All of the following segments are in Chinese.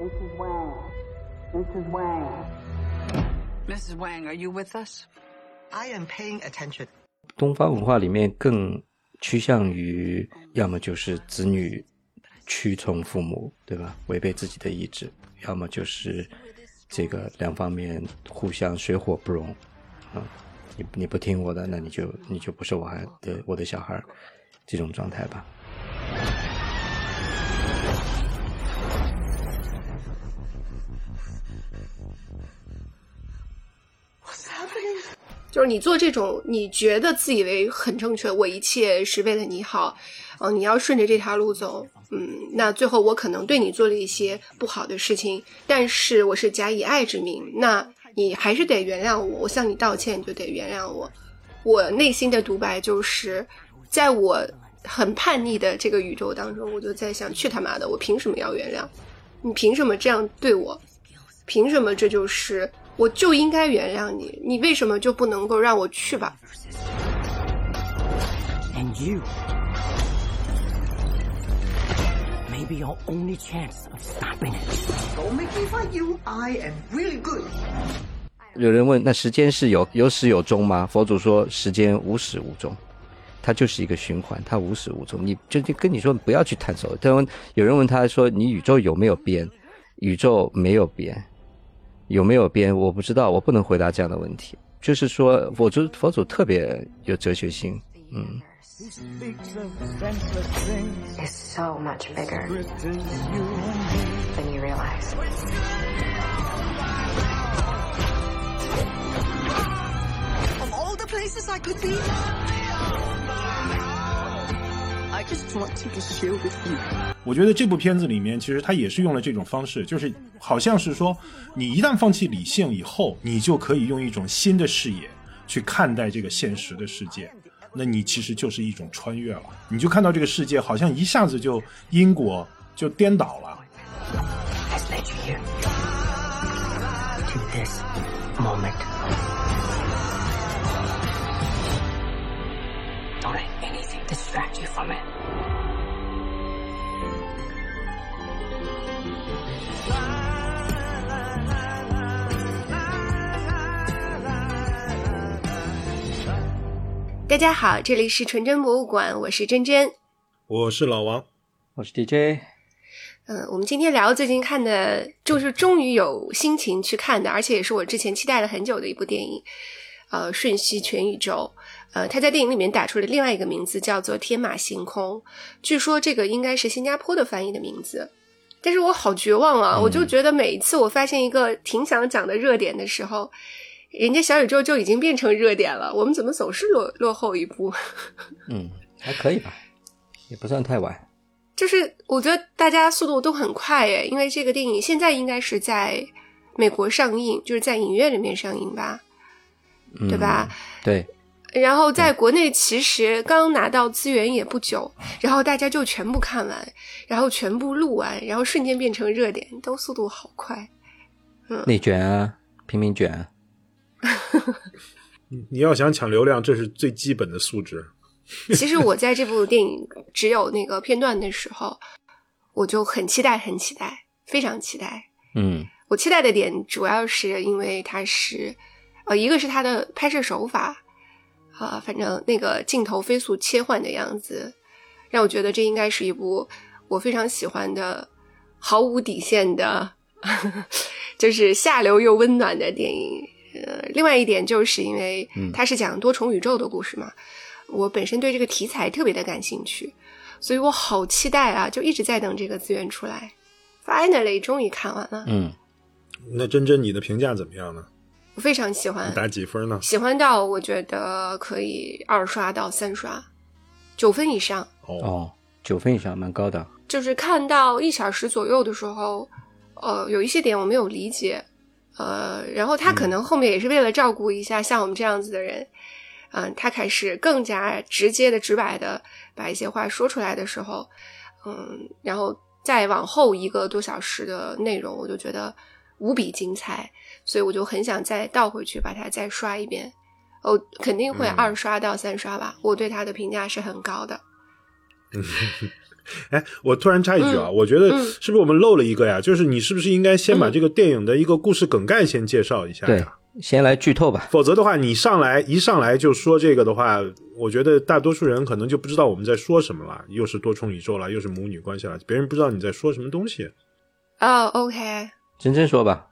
Mrs. Wang. Mrs. Wang. Mrs. Wang, are you with us? I am paying attention. 东方文化里面更趋向于，要么就是子女屈从父母，对吧？违背自己的意志，要么就是这个两方面互相水火不容，啊，你你不听我的，那你就你就不是我孩的我的小孩，这种状态吧。就是你做这种你觉得自以为很正确，我一切是为了你好，嗯、你要顺着这条路走，嗯，那最后我可能对你做了一些不好的事情，但是我是假以爱之名，那你还是得原谅我，我向你道歉，你就得原谅我。我内心的独白就是，在我很叛逆的这个宇宙当中，我就在想，去他妈的，我凭什么要原谅？你凭什么这样对我？凭什么这就是我就应该原谅你？你为什么就不能够让我去吧？And you may be your only chance of stopping it. Don't make me fight you. I am really good. 有人问，那时间是有有始有终吗？佛祖说，时间无始无终，它就是一个循环，它无始无终。你就就跟你说，不要去探索。他问，有人问他说，你宇宙有没有边？宇宙没有边，有没有边？我不知道，我不能回答这样的问题。就是说，佛祖佛祖特别有哲学性，嗯。is so much bigger than you realize. Of all the places I could be, just want to be here with you. 我觉得这部片子里面，其实他也是用了这种方式，就是好像是说，你一旦放弃理性以后，你就可以用一种新的视野去看待这个现实的世界。那你其实就是一种穿越了，你就看到这个世界好像一下子就因果就颠倒了。To this moment. Anything distract you from it. 大家好，这里是纯真博物馆，我是真真。我是老王，我是 DJ，嗯，我们今天聊最近看的，就是终于有心情去看的，而且也是我之前期待了很久的一部电影，呃，《瞬息全宇宙》。呃，他在电影里面打出了另外一个名字，叫做《天马行空》。据说这个应该是新加坡的翻译的名字，但是我好绝望啊！我就觉得每一次我发现一个挺想讲的热点的时候，人家小宇宙就已经变成热点了，我们怎么总是落落后一步？嗯，还可以吧，也不算太晚。就是我觉得大家速度都很快耶，因为这个电影现在应该是在美国上映，就是在影院里面上映吧，嗯、对吧？对，然后在国内其实刚拿到资源也不久，然后大家就全部看完，然后全部录完，然后瞬间变成热点，都速度好快。嗯内卷啊，拼命卷啊。你要想抢流量，这是最基本的素质。其实我在这部电影只有那个片段的时候，我就很期待，很期待，非常期待。嗯我期待的点主要是因为它是，呃，一个是它的拍摄手法，啊、反正那个镜头飞速切换的样子，让我觉得这应该是一部我非常喜欢的、毫无底线的，就是下流又温暖的电影。呃，另外一点就是因为它是讲多重宇宙的故事嘛，我本身对这个题材特别的感兴趣，所以我好期待啊，就一直在等这个资源出来。Finally，终于看完了，嗯，那真真，你的评价怎么样呢？我非常喜欢，打几分呢？喜欢到我觉得可以二刷到三刷，九分以上。哦，哦，九分以上，蛮高的。就是看到一小时左右的时候，呃，有一些点我没有理解，呃，然后他可能后面也是为了照顾一下像我们这样子的人，嗯、他开始更加直接的、直白的把一些话说出来的时候，嗯，然后再往后一个多小时的内容，我就觉得无比精彩，所以我就很想再倒回去把它再刷一遍。哦，肯定会嗯二刷到三刷吧，我对它的评价是很高的。哎，我突然插一句啊，嗯我觉得嗯是不是我们漏了一个呀？就是你是不是应该先把嗯这个电影的一个故事梗概先介绍一下对呀？，先来剧透吧。否则的话，你上来一上来就说这个的话，我觉得大多数人可能就不知道我们在说什么了，又是多重宇宙了，又是母女关系了，别人不知道你在说什么东西。哦，OK，真真说吧，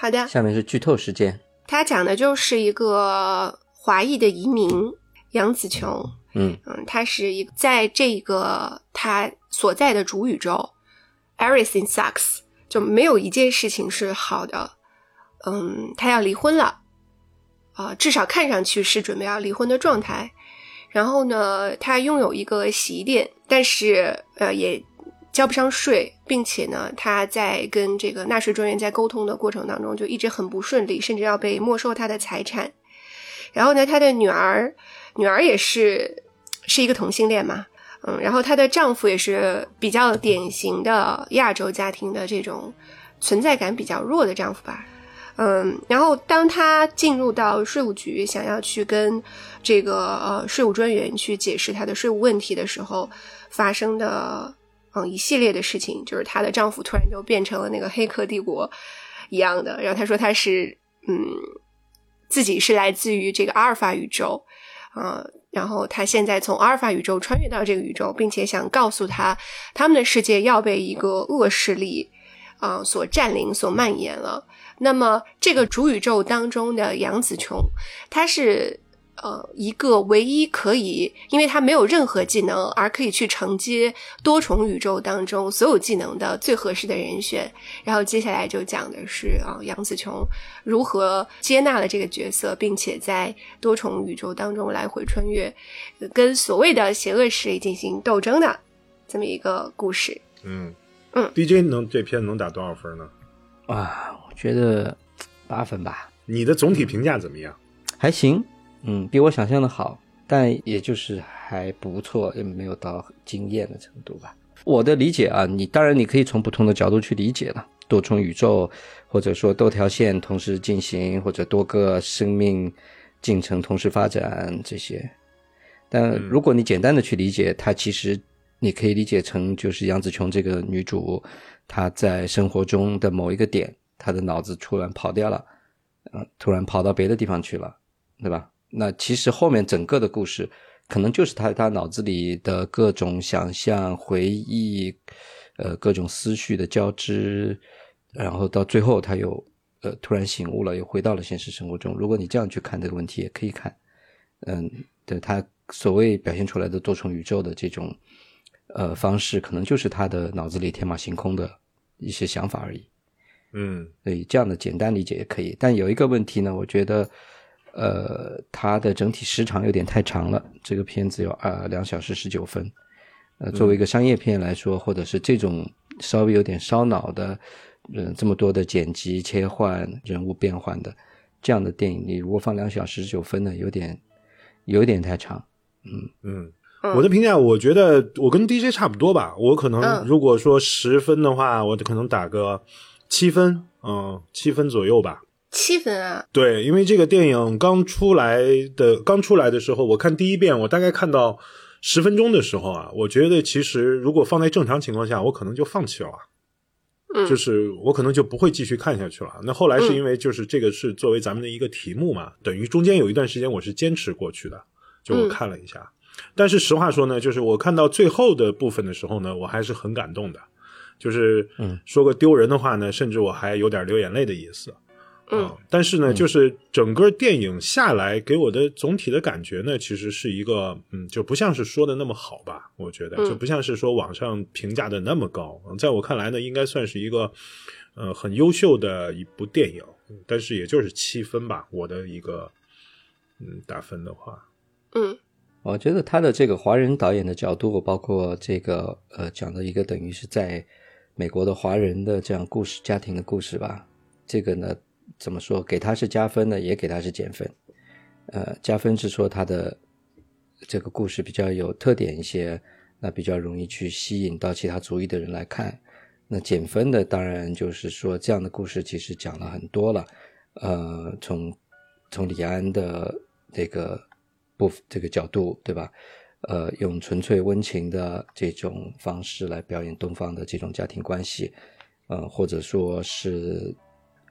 好的。下面是剧透时间。他讲的就是一个华裔的移民杨紫琼，嗯嗯，他是一个在这个他所在的主宇宙，everything sucks，就没有一件事情是好的。嗯，他要离婚了，啊、至少看上去是准备要离婚的状态。然后呢，他拥有一个洗衣店，但是呃也交不上税，并且呢，他在跟这个纳税专员在沟通的过程当中就一直很不顺利，甚至要被没收他的财产。然后呢，她的女儿，女儿也是是一个同性恋嘛，嗯，然后她的丈夫也是比较典型的亚洲家庭的这种存在感比较弱的丈夫吧，嗯，然后当她进入到税务局，想要去跟这个呃税务专员去解释她的税务问题的时候，发生的嗯一系列的事情，就是她的丈夫突然就变成了那个黑客帝国一样的，然后她说她是嗯。自己是来自于这个阿尔法宇宙，呃，然后他现在从阿尔法宇宙穿越到这个宇宙，并且想告诉他，他们的世界要被一个恶势力啊、所占领、所蔓延了。那么，这个主宇宙当中的杨紫琼，她是呃一个唯一可以，因为他没有任何技能，而可以去承接多重宇宙当中所有技能的最合适的人选。然后接下来就讲的是啊、杨紫琼如何接纳了这个角色，并且在多重宇宙当中来回穿越，呃跟所谓的邪恶势力进行斗争的这么一个故事。嗯嗯，DJ 能这片能打多少分呢？啊，我觉得八分吧，你的总体评价怎么样？还行，嗯，比我想象的好，但也就是还不错，也没有到惊艳的程度吧。我的理解啊，你当然你可以从不同的角度去理解了，多重宇宙，或者说多条线同时进行，或者多个生命进程同时发展这些。但如果你简单的去理解，它其实你可以理解成就是杨紫琼这个女主，她在生活中的某一个点，她的脑子突然跑掉了，嗯，突然跑到别的地方去了，对吧？那其实后面整个的故事，可能就是他他脑子里的各种想象、回忆，呃，各种思绪的交织，然后到最后他又呃突然醒悟了，又回到了现实生活中。如果你这样去看这个问题，也可以看，嗯，对他所谓表现出来的多重宇宙的这种呃方式，可能就是他的脑子里天马行空的一些想法而已。嗯所以这样的简单理解也可以。但有一个问题呢，我觉得，呃，它的整体时长有点太长了。这个片子有啊两小时十九分，呃，作为一个商业片来说，或者是这种稍微有点烧脑的，嗯、这么多的剪辑切换、人物变换的这样的电影，你如果放两小时十九分呢，有点有点太长。嗯，嗯我的评价，我觉得我跟 DJ 差不多吧。我可能嗯如果说十分的话，我可能打个七分，嗯，七分左右吧。七分啊，对，因为这个电影刚出来的刚出来的时候，我看第一遍，我大概看到十分钟的时候啊，我觉得其实如果放在正常情况下，我可能就放弃了。嗯，就是我可能就不会继续看下去了。那后来是因为就是这个是作为咱们的一个题目嘛，等于中间有一段时间我是坚持过去的，就我看了一下。但是实话说呢，就是我看到最后的部分的时候呢，我还是很感动的。就是嗯说个丢人的话呢，甚至我还有点流眼泪的意思。嗯啊但是呢，就是整个电影下来给我的总体的感觉呢，其实是一个，嗯，就不像是说的那么好吧？我觉得嗯就不像是说网上评价的那么高。嗯在我看来呢，应该算是一个，呃，很优秀的一部电影，嗯但是也就是七分吧，我的一个，嗯，打分的话，嗯我觉得他的这个华人导演的角度，包括这个呃讲的一个等于是在美国的华人的这样故事家庭的故事吧，这个呢怎么说？给他是加分的，也给他是减分。呃，加分是说他的这个故事比较有特点一些，那比较容易去吸引到其他族裔的人来看。那减分的当然就是说这样的故事其实讲了很多了，呃，从从李安的这个不这个角度，对吧？呃用纯粹温情的这种方式来表演东方的这种家庭关系，呃，或者说是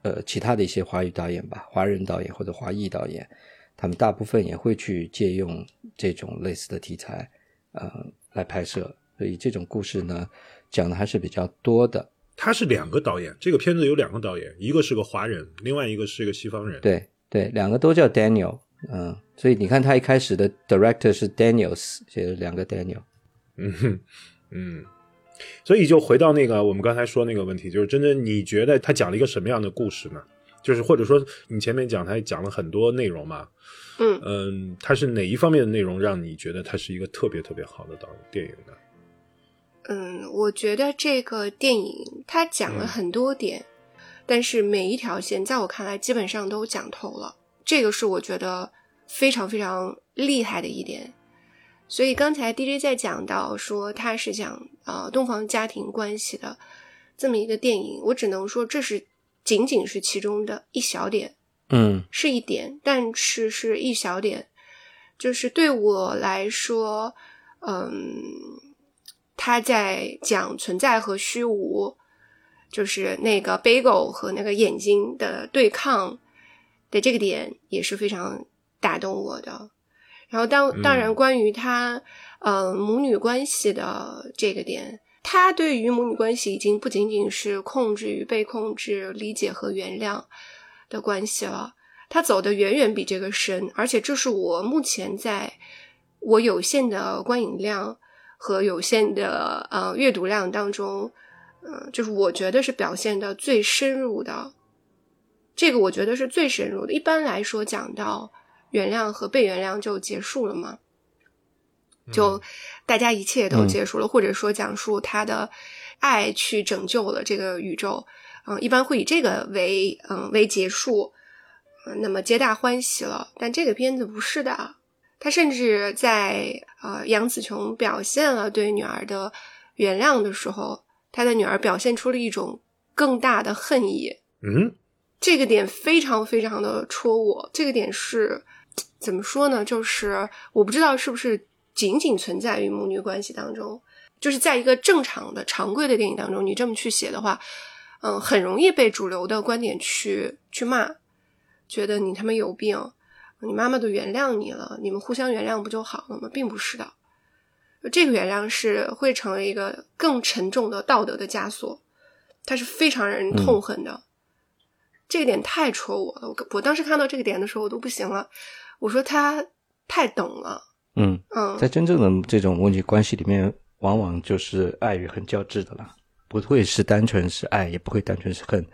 呃其他的一些华语导演吧，华人导演或者华裔导演，他们大部分也会去借用这种类似的题材，呃，来拍摄。所以这种故事呢，讲的还是比较多的。他是两个导演，这个片子有两个导演，一个是个华人，另外一个是一个西方人。对对，两个都叫 Daniel，嗯，所以你看他一开始的 director 是 Daniels，写了两个 Daniel。嗯哼，嗯，所以就回到那个我们刚才说那个问题，就是真正你觉得他讲了一个什么样的故事呢？就是或者说你前面讲他讲了很多内容嘛，嗯嗯，他是哪一方面的内容让你觉得他是一个特别特别好的导电影呢？嗯，我觉得这个电影他讲了很多点，但是每一条线在我看来基本上都讲透了，这个是我觉得非常非常厉害的一点。所以刚才 DJ 在讲到说他是讲呃东方家庭关系的这么一个电影，我只能说这是仅仅是其中的一小点，嗯是一点，但是是一小点，就是对我来说，嗯，他在讲存在和虚无，就是那个 bagel 和那个眼睛的对抗的这个点也是非常打动我的。然后当当然，关于他呃母女关系的这个点，他对于母女关系已经不仅仅是控制与被控制、理解和原谅的关系了。他走的远远比这个深，而且这是我目前在我有限的观影量和有限的呃阅读量当中，嗯、就是我觉得是表现的最深入的。这个我觉得是最深入的。一般来说，讲到原谅和被原谅就结束了吗，就大家一切都结束了，或者说讲述他的爱去拯救了这个宇宙，嗯、一般会以这个为嗯、为结束。嗯那么皆大欢喜了。但这个片子不是的，他甚至在呃杨紫琼表现了对女儿的原谅的时候，他的女儿表现出了一种更大的恨意。嗯这个点非常非常的戳我。这个点是怎么说呢？就是我不知道是不是仅仅存在于母女关系当中，就是在一个正常的常规的电影当中，你这么去写的话，嗯，很容易被主流的观点去去骂。觉得你他妈有病，你妈妈都原谅你了，你们互相原谅不就好了吗？并不是的，这个原谅是会成为一个更沉重的道德的枷锁，它是非常让人痛恨的。这个点太戳我了，我我当时看到这个点的时候，我都不行了。我说他太懂了，嗯，嗯，在真正的这种问题关系里面，往往就是爱与恨交织的了，不会是单纯是爱，也不会单纯是恨，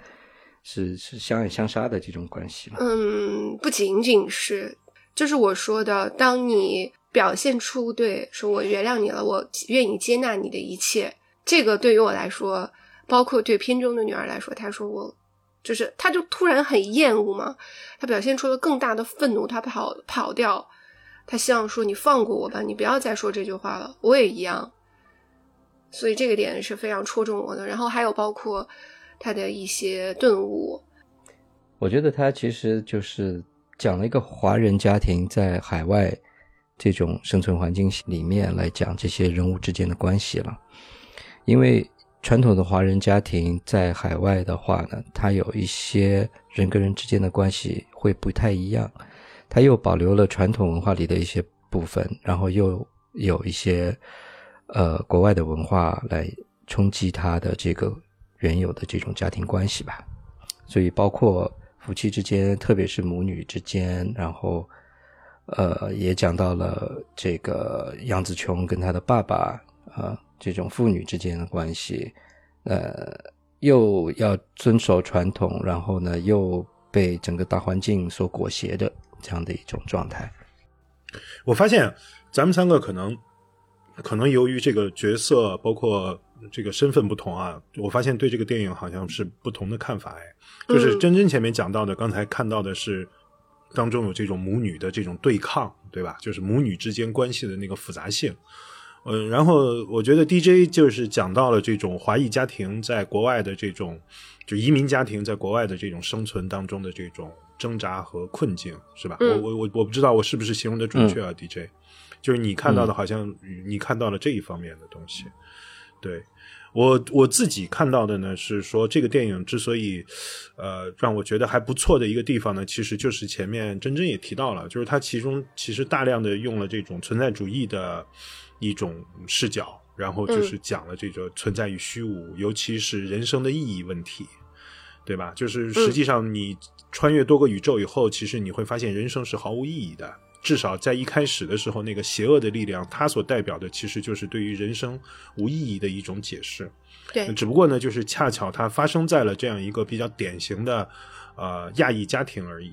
是是相爱相杀的这种关系了。嗯，不仅仅是，就是我说的，当你表现出对，说我原谅你了，我愿意接纳你的一切，这个对于我来说，包括对片中的女儿来说，她说我就是，他就突然很厌恶嘛，他表现出了更大的愤怒，他跑跑掉，他希望说你放过我吧，你不要再说这句话了，我也一样。所以这个点是非常戳中我的。然后还有包括他的一些顿悟，我觉得他其实就是讲了一个华人家庭在海外这种生存环境里面来讲这些人物之间的关系了。因为传统的华人家庭在海外的话呢，它有一些人跟人之间的关系会不太一样，它又保留了传统文化里的一些部分，然后又有一些呃国外的文化来冲击它的这个原有的这种家庭关系吧。所以包括夫妻之间，特别是母女之间，然后呃也讲到了这个杨紫琼跟她的爸爸啊、这种父女之间的关系，呃又要遵守传统，然后呢又被整个大环境所裹挟的这样的一种状态。我发现咱们三个可能可能由于这个角色包括这个身份不同啊，我发现对这个电影好像是不同的看法哎。就是嗯真真前面讲到的，刚才看到的是当中有这种母女的这种对抗，对吧？就是母女之间关系的那个复杂性。嗯，然后我觉得 DJ 就是讲到了这种华裔家庭在国外的这种，就移民家庭在国外的这种生存当中的这种挣扎和困境，是吧？嗯我我我我不知道我是不是形容的准确啊、d j 就是你看到的，好像你看到了这一方面的东西。对我我自己看到的呢，是说这个电影之所以呃让我觉得还不错的一个地方呢，其实就是前面真真也提到了，就是它其中其实大量的用了这种存在主义的一种视角，然后就是讲了这个存在与虚无，尤其是人生的意义问题，对吧？就是实际上你穿越多个宇宙以后，其实你会发现人生是毫无意义的。至少在一开始的时候，那个邪恶的力量，它所代表的其实就是对于人生无意义的一种解释。对，只不过呢，就是恰巧它发生在了这样一个比较典型的呃亚裔家庭而已。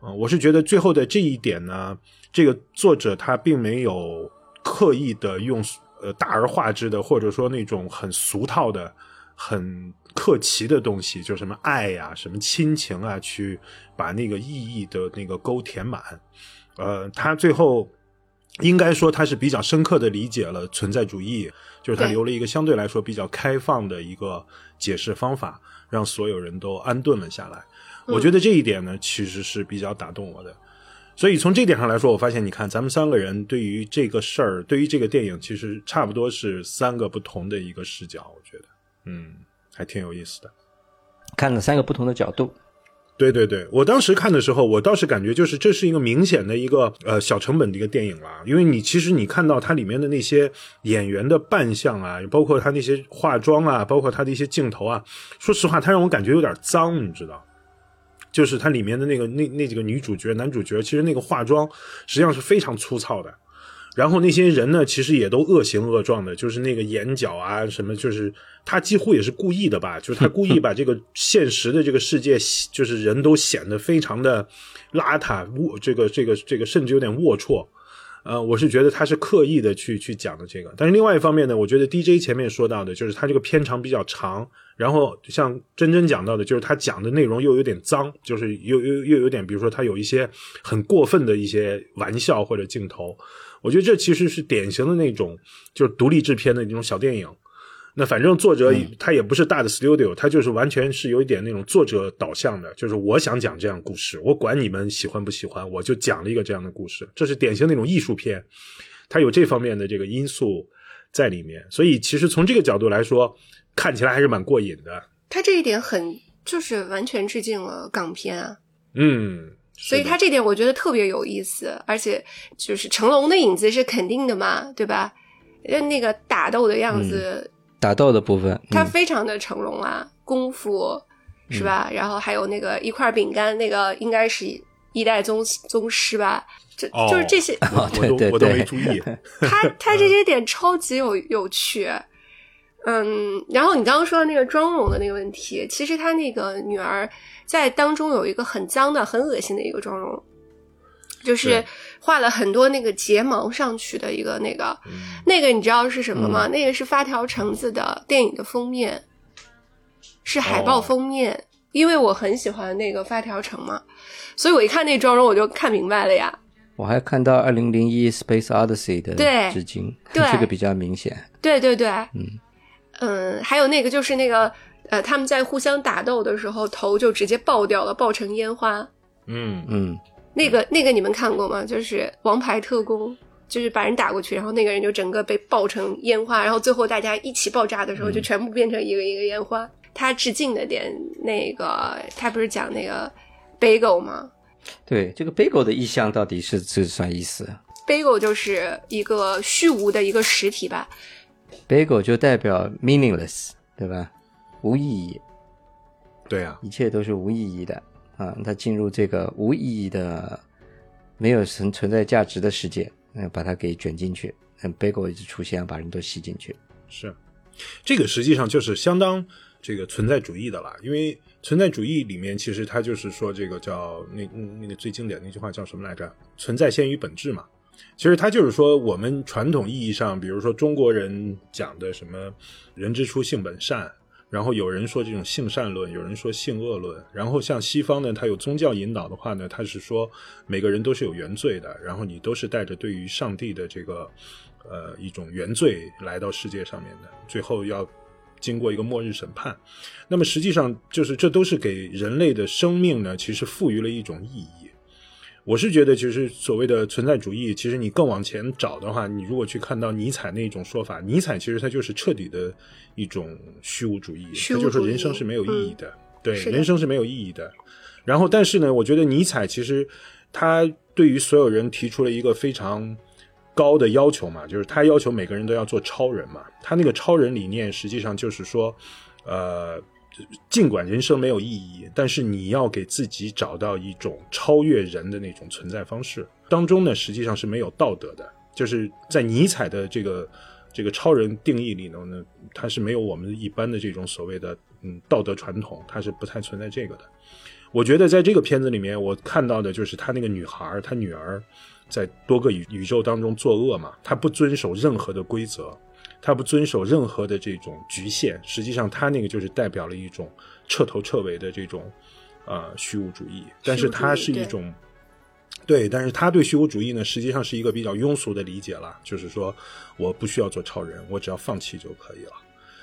嗯、我是觉得最后的这一点呢，这个作者他并没有刻意的用呃大而化之的，或者说那种很俗套的、很客气的东西，就什么爱呀、什么亲情啊，去把那个意义的那个沟填满。呃，他最后应该说他是比较深刻的理解了存在主义，就是他留了一个相对来说比较开放的一个解释方法，让所有人都安顿了下来。我觉得这一点呢，其实是比较打动我的。所以从这点上来说，我发现，你看咱们三个人对于这个事儿，对于这个电影，其实差不多是三个不同的一个视角。我觉得，嗯，还挺有意思的。看了三个不同的角度。对对对，我当时看的时候，我倒是感觉就是这是一个明显的一个呃小成本的一个电影啦，因为你其实你看到它里面的那些演员的扮相啊，包括他那些化妆啊，包括他的一些镜头啊，说实话，他让我感觉有点脏，你知道。就是它里面的那个那那几个女主角、男主角，其实那个化妆实际上是非常粗糙的。然后那些人呢，其实也都恶形恶状的，就是那个眼角啊什么，就是他几乎也是故意的吧，就是他故意把这个现实的这个世界，就是人都显得非常的邋遢，龌这个这个这个甚至有点龌龊。呃，我是觉得他是刻意的去去讲的这个，但是另外一方面呢，我觉得 DJ 前面说到的，就是他这个片长比较长，然后像真真讲到的，就是他讲的内容又有点脏，就是又又又有点，比如说他有一些很过分的一些玩笑或者镜头，我觉得这其实是典型的那种就是独立制片的那种小电影。那反正作者他也不是大的 studio，他就是完全是有一点那种作者导向的，就是我想讲这样故事，我管你们喜欢不喜欢，我就讲了一个这样的故事。这是典型那种艺术片，它有这方面的这个因素在里面，所以其实从这个角度来说，看起来还是蛮过瘾的。他这一点很就是完全致敬了港片啊，嗯，所以他这点我觉得特别有意思，而且就是成龙的影子是肯定的嘛，对吧？呃，那个打斗的样子，打斗的部分，他嗯、非常的成龙啊，功夫是吧？然后还有那个一块饼干，那个应该是一代宗宗师吧？这、哦就是这些，我对对都我都没注意。他他这些点超级有有趣。嗯，然后你刚刚说的那个妆容的那个问题，其实他那个女儿在当中有一个很脏的、很恶心的一个妆容，就是画了很多那个睫毛上去的一个那个，嗯那个你知道是什么吗？那个是发条橙子的电影的封面，是海报哦封面。因为我很喜欢那个发条橙嘛，所以我一看那妆容我就看明白了呀。我还看到二零零一 Space Odyssey 的对致敬，对 这个比较明显。对对对，嗯还有那个就是那个呃，他们在互相打斗的时候，头就直接爆掉了，爆成烟花。嗯嗯，那个那个你们看过吗？就是《王牌特工》，就是把人打过去，然后那个人就整个被爆成烟花，然后最后大家一起爆炸的时候，就全部变成一个一个烟花。他致敬的点，那个他不是讲那个 bagel 吗对，这个 bagel 的意象到底是是啥意思？bagel 就是一个虚无的一个实体吧。？bagel 就代表 meaningless，对吧？无意义，对啊，一切都是无意义的啊。他进入这个无意义的、没有存存在价值的世界，嗯，把它给卷进去。嗯，bagel 一直出现，把人都吸进去。是这个实际上就是相当这个存在主义的了，因为存在主义里面其实它就是说这个叫那那个最经典的那句话叫什么来着？存在先于本质嘛。其实它就是说，我们传统意义上，比如说中国人讲的什么“人之初，性本善”，然后有人说这种性善论，有人说性恶论，然后像西方呢，它有宗教引导的话呢，它是说每个人都是有原罪的，然后你都是带着对于上帝的这个呃一种原罪来到世界上面的，最后要经过一个末日审判。那么实际上就是这都是给人类的生命呢，其实赋予了一种意义。我是觉得，其实所谓的存在主义，其实你更往前找的话，你如果去看到尼采那种说法，尼采其实他就是彻底的一种虚无主义，他就虚无主义是人生是没有意义的，对，人生是没有意义的。然后，但是呢，我觉得尼采其实他对于所有人提出了一个非常高的要求嘛，就是他要求每个人都要做超人嘛。他那个超人理念实际上就是说，呃，尽管人生没有意义，但是你要给自己找到一种超越人的那种存在方式。当中呢，实际上是没有道德的，就是在尼采的这个这个超人定义里头呢，它是没有我们一般的这种所谓的嗯道德传统，它是不太存在这个的。我觉得在这个片子里面，我看到的就是他那个女孩儿，他女儿在多个宇宇宙当中作恶嘛，她不遵守任何的规则，她不遵守任何的这种局限。实际上，他那个就是代表了一种彻头彻尾的这种呃虚无主义，但是它是一种。对，但是他对虚无主义呢，实际上是一个比较庸俗的理解了，就是说，我不需要做超人，我只要放弃就可以了。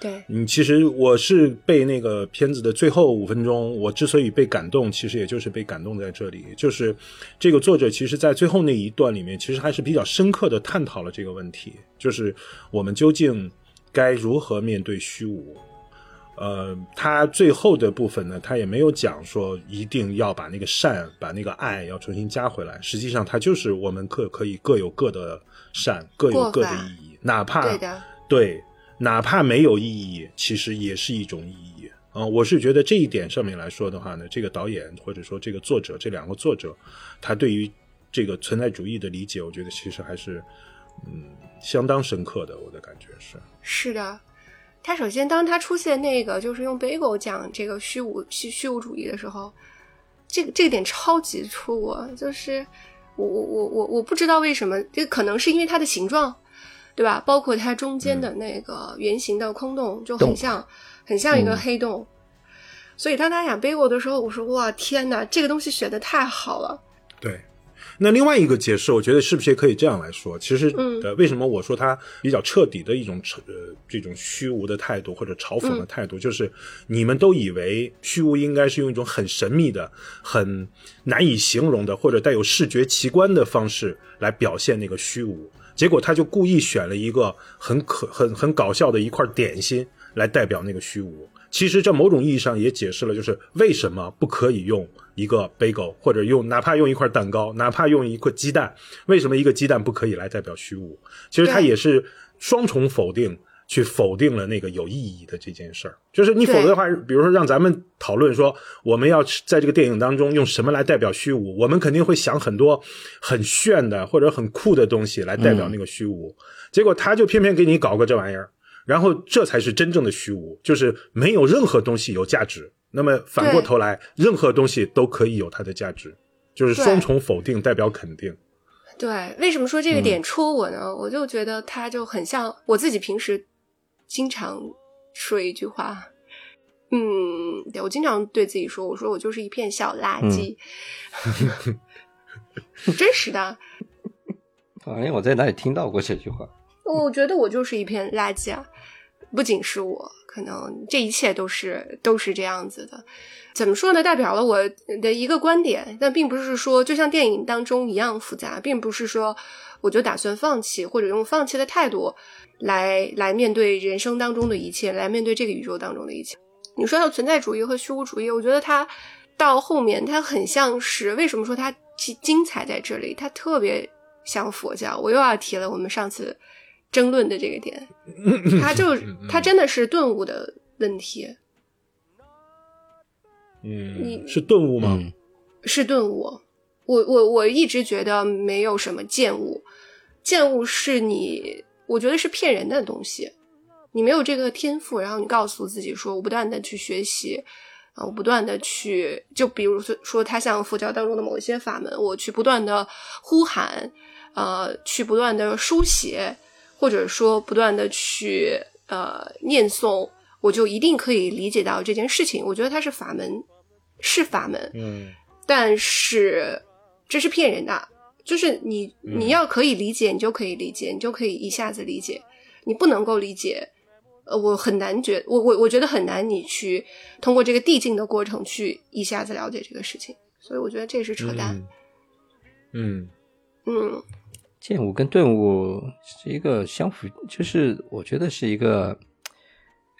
对，嗯，其实我是被那个片子的最后五分钟，我之所以被感动，其实也就是被感动在这里，就是这个作者其实在最后那一段里面，其实还是比较深刻的探讨了这个问题，就是我们究竟该如何面对虚无。呃，他最后的部分呢，他也没有讲说一定要把那个善、把那个爱要重新加回来。实际上，它就是我们各可以各有各的善，各有各的意义，哪怕对的，对，哪怕没有意义，其实也是一种意义。啊、我是觉得这一点上面来说的话呢，这个导演或者说这个作者这两个作者，他对于这个存在主义的理解，我觉得其实还是嗯相当深刻的。我的感觉是，是的。他首先，当他出现那个就是用 bagel 讲这个虚无虚虚无主义的时候，这个这个点超级戳我，就是我我我我我不知道为什么，这可能是因为它的形状，对吧？包括它中间的那个圆形的空洞，就很像很像一个黑洞。所以当他讲 bagel 的时候，我说哇天哪，这个东西选的太好了。对。那另外一个解释，我觉得是不是也可以这样来说？其实，嗯呃，为什么我说他比较彻底的一种呃这种虚无的态度或者嘲讽的态度，就是你们都以为虚无应该是用一种很神秘的、很难以形容的或者带有视觉奇观的方式来表现那个虚无，结果他就故意选了一个很可很很搞笑的一块点心来代表那个虚无。其实这某种意义上也解释了，就是为什么不可以用一个 bagel，或者用哪怕用一块蛋糕，哪怕用一块鸡蛋，为什么一个鸡蛋不可以来代表虚无？其实它也是双重否定，去否定了那个有意义的这件事儿。就是你否则的话，比如说让咱们讨论说，我们要在这个电影当中用什么来代表虚无，我们肯定会想很多很炫的或者很酷的东西来代表那个虚无，结果他就偏偏给你搞个这玩意儿。然后这才是真正的虚无，就是没有任何东西有价值。那么反过头来，任何东西都可以有它的价值，就是双重否定代表肯定。对，为什么说这个点戳我呢？我就觉得他就很像我自己平时经常说一句话，嗯，对我经常对自己说，我说我就是一片小垃圾，真实的，好 像我在哪里听到过这句话。我觉得我就是一片垃圾啊！不仅是我，可能这一切都是都是这样子的。怎么说呢？代表了我的一个观点，但并不是说就像电影当中一样复杂，并不是说我就打算放弃或者用放弃的态度来来面对人生当中的一切，来面对这个宇宙当中的一切。你说到存在主义和虚无主义，我觉得它到后面它很像是为什么说它精精彩在这里？它特别像佛教。我又要提了我们上次争论的这个点，它就它真的是顿悟的问题，嗯你，是顿悟吗？嗯是顿悟。我我我一直觉得没有什么见悟，见悟是你我觉得是骗人的东西。你没有这个天赋，然后你告诉自己说，我不断的去学习，啊，我不断的去，就比如说说，它像佛教当中的某一些法门，我去不断的呼喊，呃，去不断的书写，或者说不断的去呃念诵，我就一定可以理解到这件事情。我觉得它是法门，是法门，嗯但是这是骗人的，就是你嗯你要可以理解，你就可以理解，你就可以一下子理解，你不能够理解。呃，我很难觉，我我我觉得很难，你去通过这个递进的过程去一下子了解这个事情，所以我觉得这是扯淡。嗯嗯嗯剑舞跟顿悟是一个相辅，就是我觉得是一个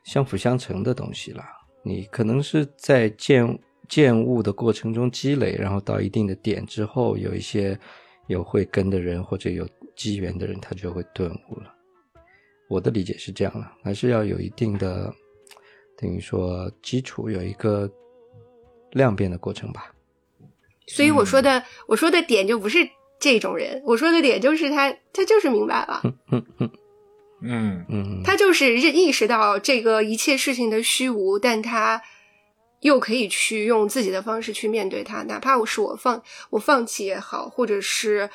相辅相成的东西啦。你可能是在剑剑悟的过程中积累，然后到一定的点之后，有一些有慧根的人或者有机缘的人，他就会顿悟了。我的理解是这样了，还是要有一定的等于说基础，有一个量变的过程吧。所以我说的、我说的点就不是这种人，我说的点就是他他就是明白了，嗯嗯嗯嗯，他就是认意识到这个一切事情的虚无，但他又可以去用自己的方式去面对它，哪怕我是我放我放弃也好，或者是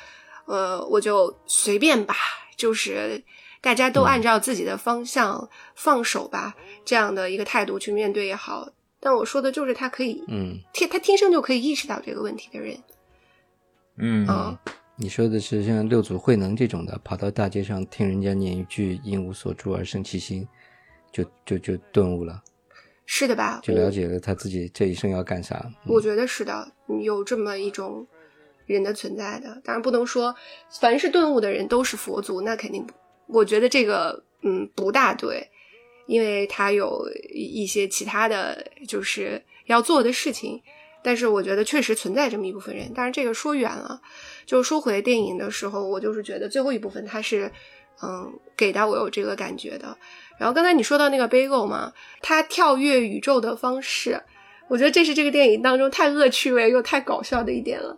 呃我就随便吧，就是大家都按照自己的方向放手吧，这样的一个态度去面对也好。但我说的就是他可以，嗯，天他天生就可以意识到这个问题的人，嗯。嗯。你说的是像六祖慧能这种的，跑到大街上听人家念一句“因无所住而生其心”，就就就顿悟了，是的吧？就了解了他自己这一生要干啥。嗯我觉得是的，有这么一种人的存在的。当然不能说凡是顿悟的人都是佛祖，那肯定不。我觉得这个嗯不大对，因为他有一一些其他的就是要做的事情。但是我觉得确实存在这么一部分人。但是这个说远了，就说回电影的时候，我就是觉得最后一部分他是嗯给到我有这个感觉的。然后刚才你说到那个 Bagel 嘛，他跳跃宇宙的方式，我觉得这是这个电影当中太恶趣味又太搞笑的一点了。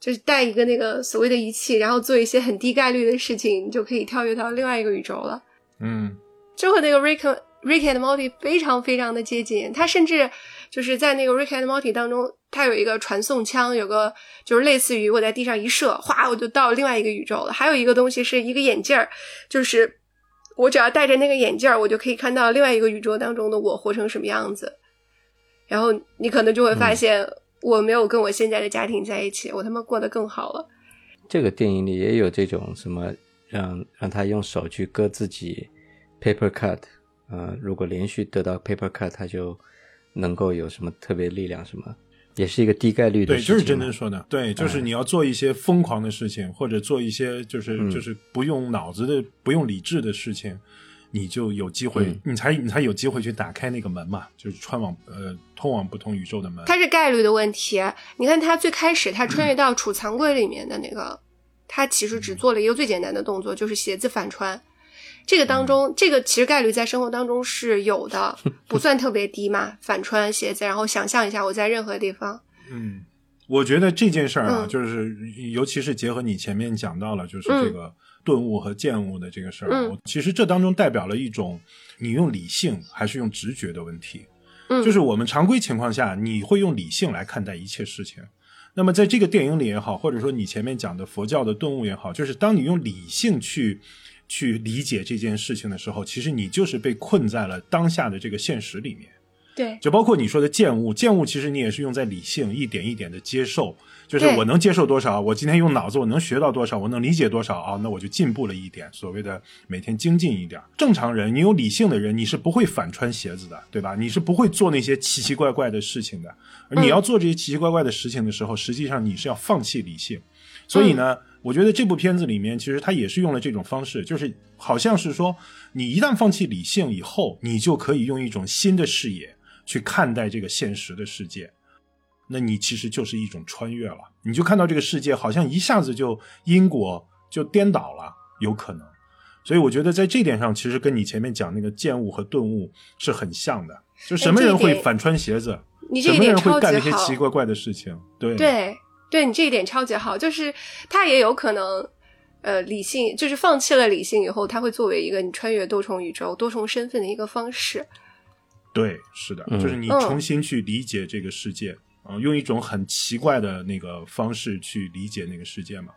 就是带一个那个所谓的仪器，然后做一些很低概率的事情，你就可以跳跃到另外一个宇宙了。嗯这和那个 Rick Rick and Morty 非常非常的接近。他甚至就是在那个 Rick and Morty 当中，它有一个传送枪，有个就是类似于我在地上一射，哗，我就到另外一个宇宙了。还有一个东西是一个眼镜儿，就是我只要戴着那个眼镜儿，我就可以看到另外一个宇宙当中的我活成什么样子。然后你可能就会发现，我没有跟我现在的家庭在一起，我他妈过得更好了。这个电影里也有这种什么让让他用手去割自己 paper cut，呃，如果连续得到 paper cut，他就能够有什么特别力量，什么也是一个低概率的对，事情对。就是真真说的，对，就是你要做一些疯狂的事情，或者做一些就是、嗯就是不用脑子的、不用理智的事情，你就有机会，嗯你才你才有机会去打开那个门嘛，就是穿往呃通往不同宇宙的门。它是概率的问题。你看，他最开始他穿越到储藏柜里面的那个，他其实只做了一个最简单的动作，就是鞋子反穿。这个当中，这个其实概率在生活当中是有的，不算特别低嘛。反穿鞋子，然后想象一下我在任何地方，嗯，我觉得这件事儿啊，嗯就是尤其是结合你前面讲到了，就是这个顿悟和见悟的这个事儿啊，嗯我其实这当中代表了一种你用理性还是用直觉的问题。嗯，就是我们常规情况下，你会用理性来看待一切事情。那么在这个电影里也好，或者说你前面讲的佛教的顿悟也好，就是当你用理性去去理解这件事情的时候，其实你就是被困在了当下的这个现实里面。对，就包括你说的见物，见物其实你也是用在理性一点一点的接受，就是我能接受多少，我今天用脑子我能学到多少，我能理解多少啊，那我就进步了一点，所谓的每天精进一点。正常人，你有理性的人，你是不会反穿鞋子的，对吧？你是不会做那些奇奇怪怪的事情的。而你要做这些奇奇怪怪的事情的时候，实际上你是要放弃理性。所以呢，我觉得这部片子里面其实他也是用了这种方式，就是好像是说，你一旦放弃理性以后，你就可以用一种新的视野去看待这个现实的世界。那你其实就是一种穿越了，你就看到这个世界好像一下子就因果就颠倒了，有可能。所以我觉得在这点上，其实跟你前面讲那个见悟和顿悟是很像的。就什么人会反穿鞋子？你这一点什么人会干那些奇奇怪怪的事情？对对，对你这一点超级好，就是他也有可能，呃，理性就是放弃了理性以后，他会作为一个你穿越多重宇宙、多重身份的一个方式。对，是的，嗯就是你嗯重新去理解这个世界啊、用一种很奇怪的那个方式去理解那个世界嘛。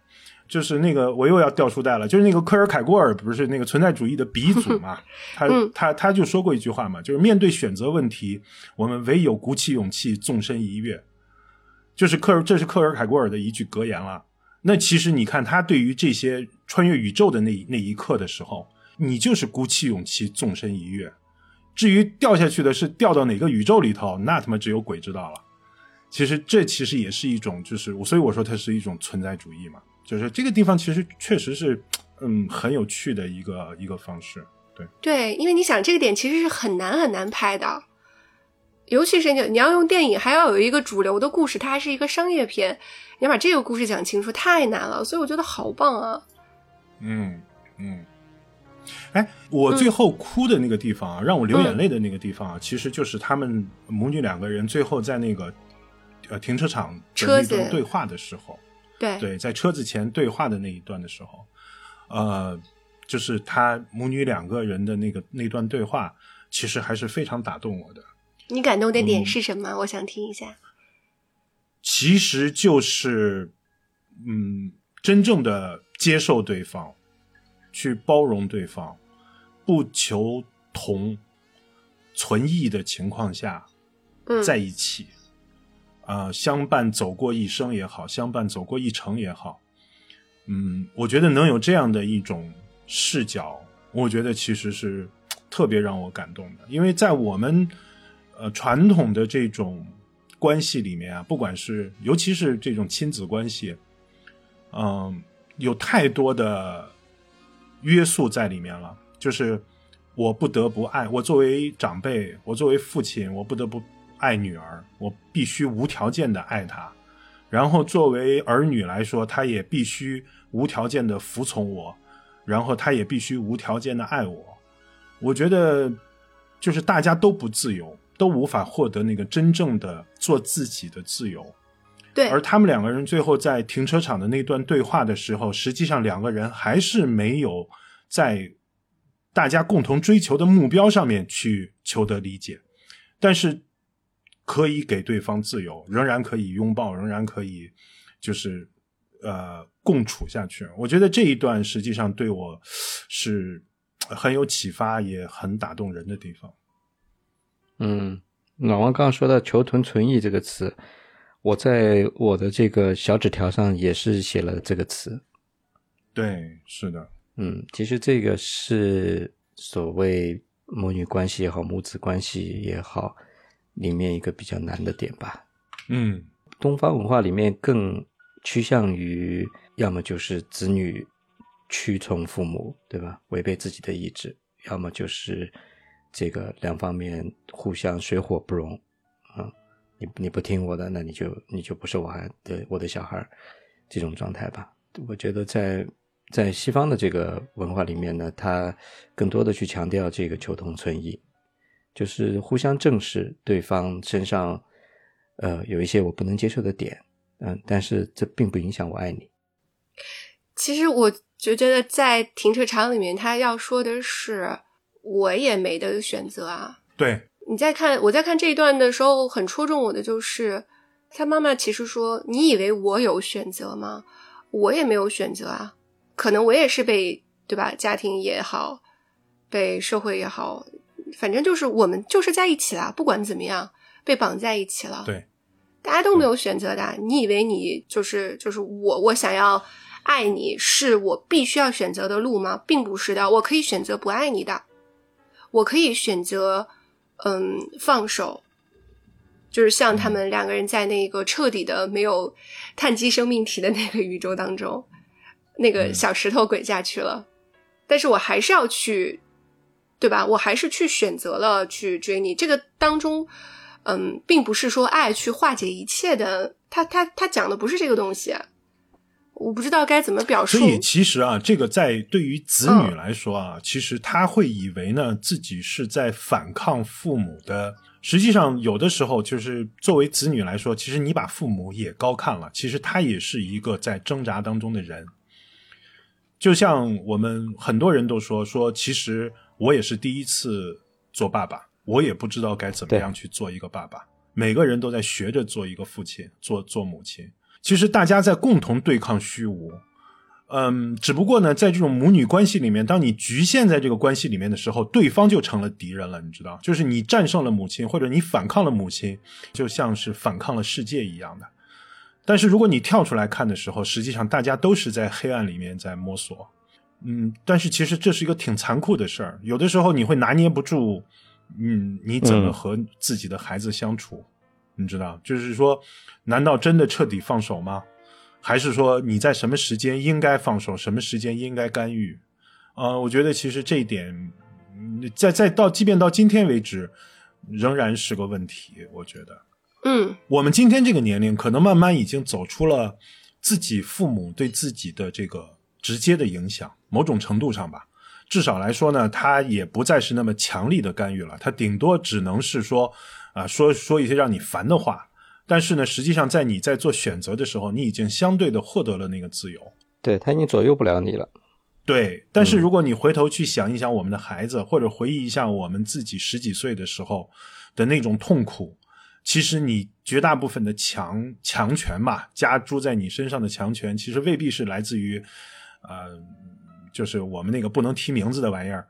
就是那个，我又要掉书袋了。就是那个科尔凯郭尔，不是那个存在主义的鼻祖嘛？他嗯他他就说过一句话嘛，就是面对选择问题，我们唯有鼓起勇气，纵身一跃。就是克尔，这是克尔凯郭尔的一句格言了。那其实你看，他对于这些穿越宇宙的那那一刻的时候，你就是鼓起勇气，纵身一跃。至于掉下去的是掉到哪个宇宙里头，那他妈只有鬼知道了。其实这其实也是一种，就是所以我说它是一种存在主义嘛，就是这个地方其实确实是，嗯，很有趣的一个一个方式。对对，因为你想这个点其实是很难很难拍的，尤其是你你要用电影，还要有一个主流的故事，它还是一个商业片，你要把这个故事讲清楚，太难了。所以我觉得好棒啊！嗯嗯。哎，我最后哭的那个地方啊，让我流眼泪的那个地方啊，其实就是他们母女两个人最后在那个呃停车场的那段对话的时候，对对，在车子前对话的那一段的时候，呃，就是他母女两个人的那个那段对话，其实还是非常打动我的。你感动的点是什么？我想听一下。其实就是嗯，真正的接受对方。去包容对方，不求同存异的情况下，在一起，啊，相伴走过一生也好，相伴走过一程也好，嗯，我觉得能有这样的一种视角，我觉得其实是特别让我感动的，因为在我们呃传统的这种关系里面啊，不管是尤其是这种亲子关系，嗯，有太多的。约束在里面了，就是我不得不爱我作为长辈，我作为父亲，我不得不爱女儿，我必须无条件的爱她。然后作为儿女来说，他也必须无条件的服从我，然后他也必须无条件的爱我。我觉得，就是大家都不自由，都无法获得那个真正的做自己的自由。对，而他们两个人最后在停车场的那段对话的时候，实际上两个人还是没有在大家共同追求的目标上面去求得理解，但是可以给对方自由，仍然可以拥抱，仍然可以就是呃共处下去。我觉得这一段实际上对我是很有启发，也很打动人的地方。嗯，老王刚刚说到“求同存异”这个词。我在我的这个小纸条上也是写了这个词，对，是的，嗯，其实这个是所谓母女关系也好，母子关系也好，里面一个比较难的点吧。嗯，东方文化里面更趋向于，要么就是子女屈从父母，对吧？违背自己的意志，要么就是这个两方面互相水火不容，啊。你你不听我的，那你就你就不是我孩的我的小孩这种状态吧。我觉得在在西方的这个文化里面呢，他更多的去强调这个求同存异，就是互相正视对方身上呃有一些我不能接受的点，嗯，但是这并不影响我爱你。其实我就觉得在停车场里面，他要说的是我也没得选择啊。对。你在看我在看这一段的时候，很戳中我的就是他妈妈其实说：“你以为我有选择吗？我也没有选择啊，可能我也是被对吧？家庭也好，被社会也好，反正就是我们就是在一起了，不管怎么样，被绑在一起了。对，大家都没有选择的。你以为你就是就是我我想要爱你是我必须要选择的路吗？并不是的，我可以选择不爱你的，我可以选择。”嗯，放手，就是像他们两个人在那个彻底的没有碳基生命体的那个宇宙当中，那个小石头滚下去了，但是我还是要去，对吧？我还是去选择了去追你。这个当中，嗯，并不是说爱去化解一切的，他他他讲的不是这个东西。我不知道该怎么表述。所以其实啊，这个在对于子女来说啊，其实他会以为呢自己是在反抗父母的。实际上，有的时候就是作为子女来说，其实你把父母也高看了。其实他也是一个在挣扎当中的人。就像我们很多人都说说，其实我也是第一次做爸爸，我也不知道该怎么样去做一个爸爸。每个人都在学着做一个父亲，做做母亲。其实大家在共同对抗虚无，嗯，只不过呢，在这种母女关系里面，当你局限在这个关系里面的时候，对方就成了敌人了，你知道？就是你战胜了母亲，或者你反抗了母亲，就像是反抗了世界一样的。但是如果你跳出来看的时候，实际上大家都是在黑暗里面在摸索，嗯，但是其实这是一个挺残酷的事儿，有的时候你会拿捏不住，嗯，你怎么和自己的孩子相处？你知道，就是说，难道真的彻底放手吗？还是说你在什么时间应该放手，什么时间应该干预？呃，我觉得其实这一点，嗯在在到即便到今天为止，仍然是个问题。我觉得，嗯我们今天这个年龄，可能慢慢已经走出了自己父母对自己的这个直接的影响，某种程度上吧。至少来说呢，他也不再是那么强力的干预了，他顶多只能是说，啊、说说一些让你烦的话。但是呢，实际上在你在做选择的时候，你已经相对的获得了那个自由。对他已经左右不了你了。对，但是如果你回头去想一想我们的孩子，或者回忆一下我们自己十几岁的时候的那种痛苦，其实你绝大部分的强强权吧，加诸在你身上的强权，其实未必是来自于，呃，就是我们那个不能提名字的玩意儿。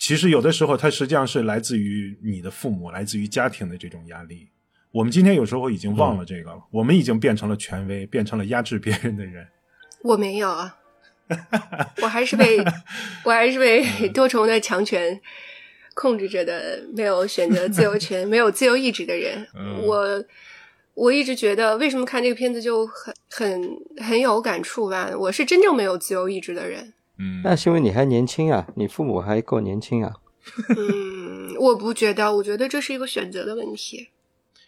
其实有的时候，它实际上是来自于你的父母，来自于家庭的这种压力。我们今天有时候已经忘了这个了，我们已经变成了权威，变成了压制别人的人。我没有啊，我还是被 我还是被多重的强权控制着的，没有选择自由权、没有自由意志的人。嗯我我一直觉得，为什么看这个片子就很很很有感触吧？我是真正没有自由意志的人。嗯，那是因为你还年轻啊，你父母还够年轻啊。嗯，我不觉得，我觉得这是一个选择的问题。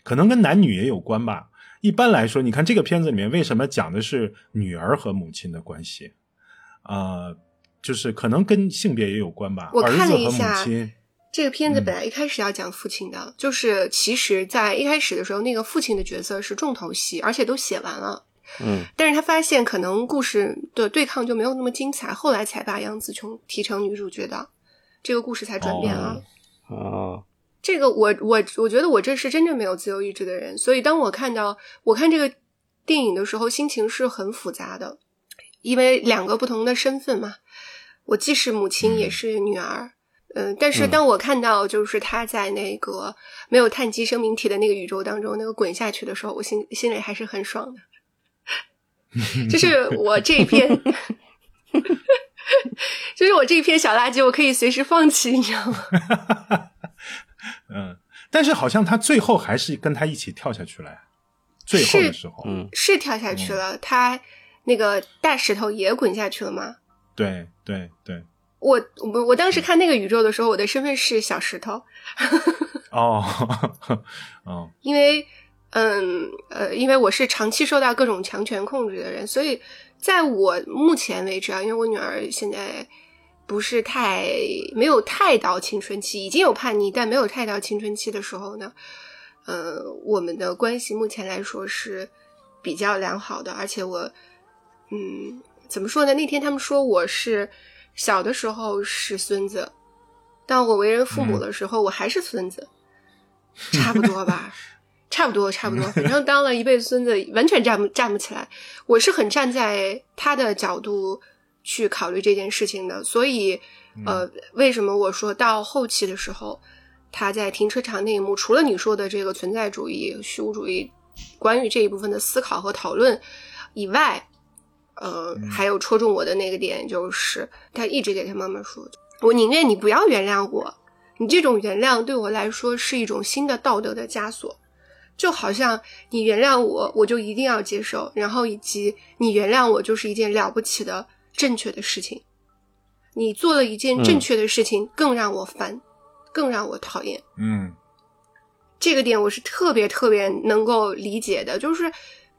可能跟男女也有关吧。一般来说，你看这个片子里面为什么讲的是女儿和母亲的关系？呃，就是可能跟性别也有关吧。我看儿子和了一下母亲，这个片子嗯本来一开始要讲父亲的，就是其实，在一开始的时候，那个父亲的角色是重头戏，而且都写完了。嗯，但是他发现可能故事的对抗就没有那么精彩，后来才把杨紫琼提成女主角的，这个故事才转变了。哦，这个我我我觉得我这是真正没有自由意志的人，所以当我看到我看这个电影的时候，心情是很复杂的，因为两个不同的身份嘛，我既是母亲也是女儿，嗯、但是当我看到就是他在那个没有碳基生命体的那个宇宙当中那个滚下去的时候，我心心里还是很爽的。这是我这一篇，就是我这一篇 小垃圾，我可以随时放弃，你知道吗？嗯，但是好像他最后还是跟他一起跳下去了。最后的时候，嗯，是跳下去了，他那个大石头也滚下去了吗？对对对，我我我当时看那个宇宙的时候，我的身份是小石头，哦，哦，因为嗯呃，因为我是长期受到各种强权控制的人，所以在我目前为止啊，因为我女儿现在不是太没有太到青春期，已经有叛逆，但没有太到青春期的时候呢，呃，我们的关系目前来说是比较良好的，而且我嗯怎么说呢？那天他们说我是小的时候是孙子，当我为人父母的时候，我还是孙子，差不多吧。差不多，差不多，反正当了一辈子孙子，完全站不站不起来。我是很站在他的角度去考虑这件事情的，所以，呃，为什么我说到后期的时候，他在停车场那一幕，除了你说的这个存在主义、虚无主义，关于这一部分的思考和讨论以外，呃，还有戳中我的那个点，就是他一直给他妈妈说：“我宁愿你不要原谅我，你这种原谅对我来说是一种新的道德的枷锁。”就好像你原谅我，我就一定要接受，然后以及你原谅我就是一件了不起的正确的事情。你做了一件正确的事情，更让我烦，更让我讨厌。嗯这个点我是特别特别能够理解的，就是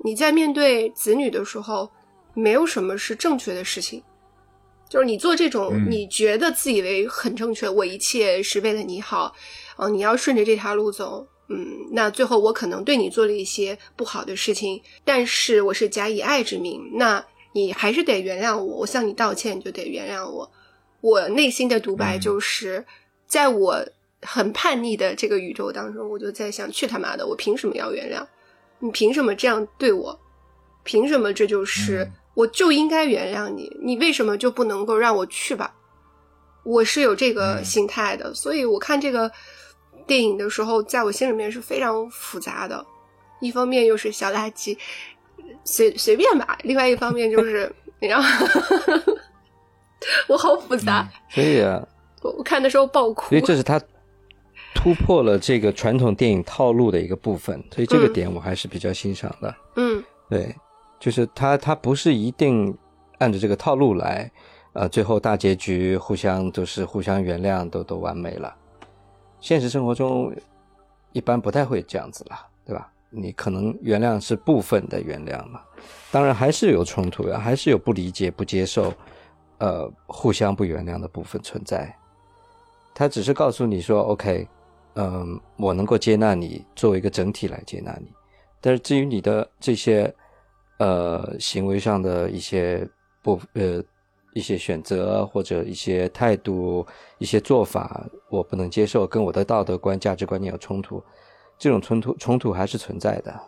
你在面对子女的时候，没有什么是正确的事情，就是你做这种嗯你觉得自以为很正确，我一切是为了你好，哦、你要顺着这条路走，嗯，那最后我可能对你做了一些不好的事情，但是我是假以爱之名，那你还是得原谅我，我向你道歉，你就得原谅我。我内心的独白嗯就是，在我很叛逆的这个宇宙当中，我就在想，去他妈的，我凭什么要原谅？你凭什么这样对我？凭什么这就是、嗯我就应该原谅你？你为什么就不能够让我去吧？我是有这个嗯心态的，所以我看这个电影的时候，在我心里面是非常复杂的。一方面又是小垃圾，随随便吧；另外一方面就 是，然后 我好复杂。所以啊，我我看的时候爆哭所以。这是他，突破了这个传统电影套路的一个部分，所以这个嗯点我还是比较欣赏的。嗯对，就是他他不是一定按着这个套路来，呃，最后大结局互相都是互相原谅，都都完美了。现实生活中一般不太会这样子啦，对吧？你可能原谅是部分的原谅嘛，当然还是有冲突的，还是有不理解、不接受，呃，互相不原谅的部分存在。他只是告诉你说，OK，嗯，我能够接纳你，作为一个整体来接纳你。但是至于你的这些呃行为上的一些不呃一些选择或者一些态度、一些做法，我不能接受，跟我的道德观、价值观念有冲突，这种冲突冲突还是存在的，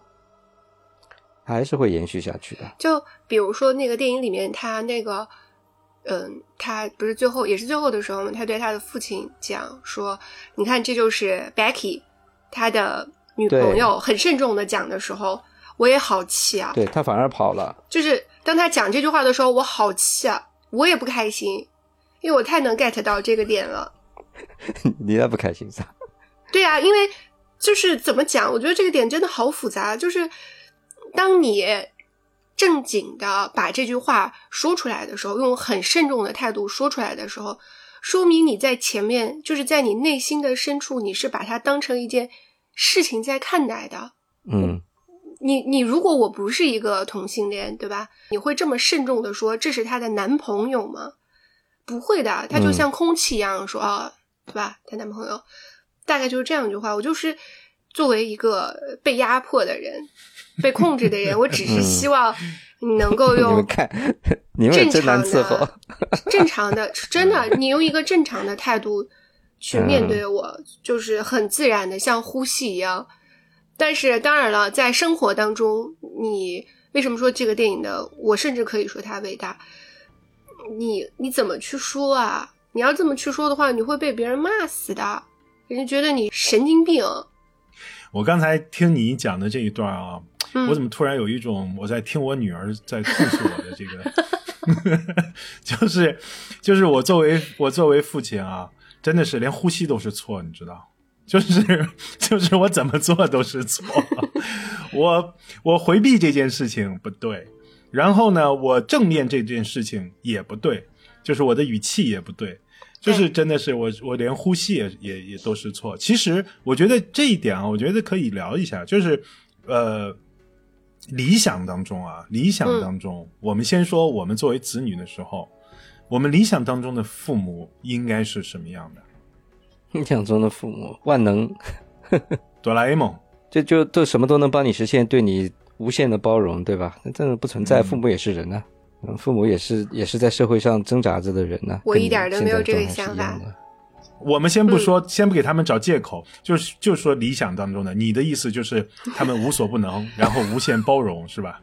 还是会延续下去的。就比如说那个电影里面，他那个，嗯，他不是最后也是最后的时候嘛，他对他的父亲讲说：“你看，这就是 Becky，他的女朋友。”很慎重的讲的时候，我也好气啊！对他反而跑了，就是当他讲这句话的时候，我好气啊！我也不开心，因为我太能 get 到这个点了。你那不开心啥？对啊，因为就是怎么讲，我觉得这个点真的好复杂。就是当你正经的把这句话说出来的时候，用很慎重的态度说出来的时候，说明你在前面，就是在你内心的深处，你是把它当成一件事情在看待的。嗯，你你如果我不是一个同性恋，对吧？你会这么慎重的说这是她的男朋友吗？不会的，他就像空气一样说啊、对吧？她男朋友大概就是这样一句话。我就是作为一个被压迫的人、被控制的人，我只是希望你能够 你用正常伺候。的、正常的，真的，你用一个正常的态度去面对我，就是很自然的，像呼吸一样。但是当然了，在生活当中，你为什么说这个电影的？我甚至可以说它伟大。你你怎么去说啊？你要这么去说的话，你会被别人骂死的，人家觉得你神经病。我刚才听你讲的这一段啊，嗯。我怎么突然有一种我在听我女儿在控诉我的这个，就是就是我作为我作为父亲啊，真的是连呼吸都是错，你知道，就是就是我怎么做都是错，我我回避这件事情不对，然后呢，我正面这件事情也不对，就是我的语气也不对。就是真的是我，我连呼吸也也也都是错。其实我觉得这一点啊，我觉得可以聊一下。就是呃，理想当中啊，理想当中，我们先说我们作为子女的时候，我们理想当中的父母应该是什么样的？理想中的父母万能，哆啦 A 梦，这 就都什么都能帮你实现，对你无限的包容，对吧？那这种不存在，嗯父母也是人呐、嗯，父母也是也是在社会上挣扎着的人呐、跟你我一点都没有这个现在状态是一样的。我们先不说，嗯先不给他们找借口，就是就说理想当中的，你的意思就是他们无所不能，然后无限包容，是吧？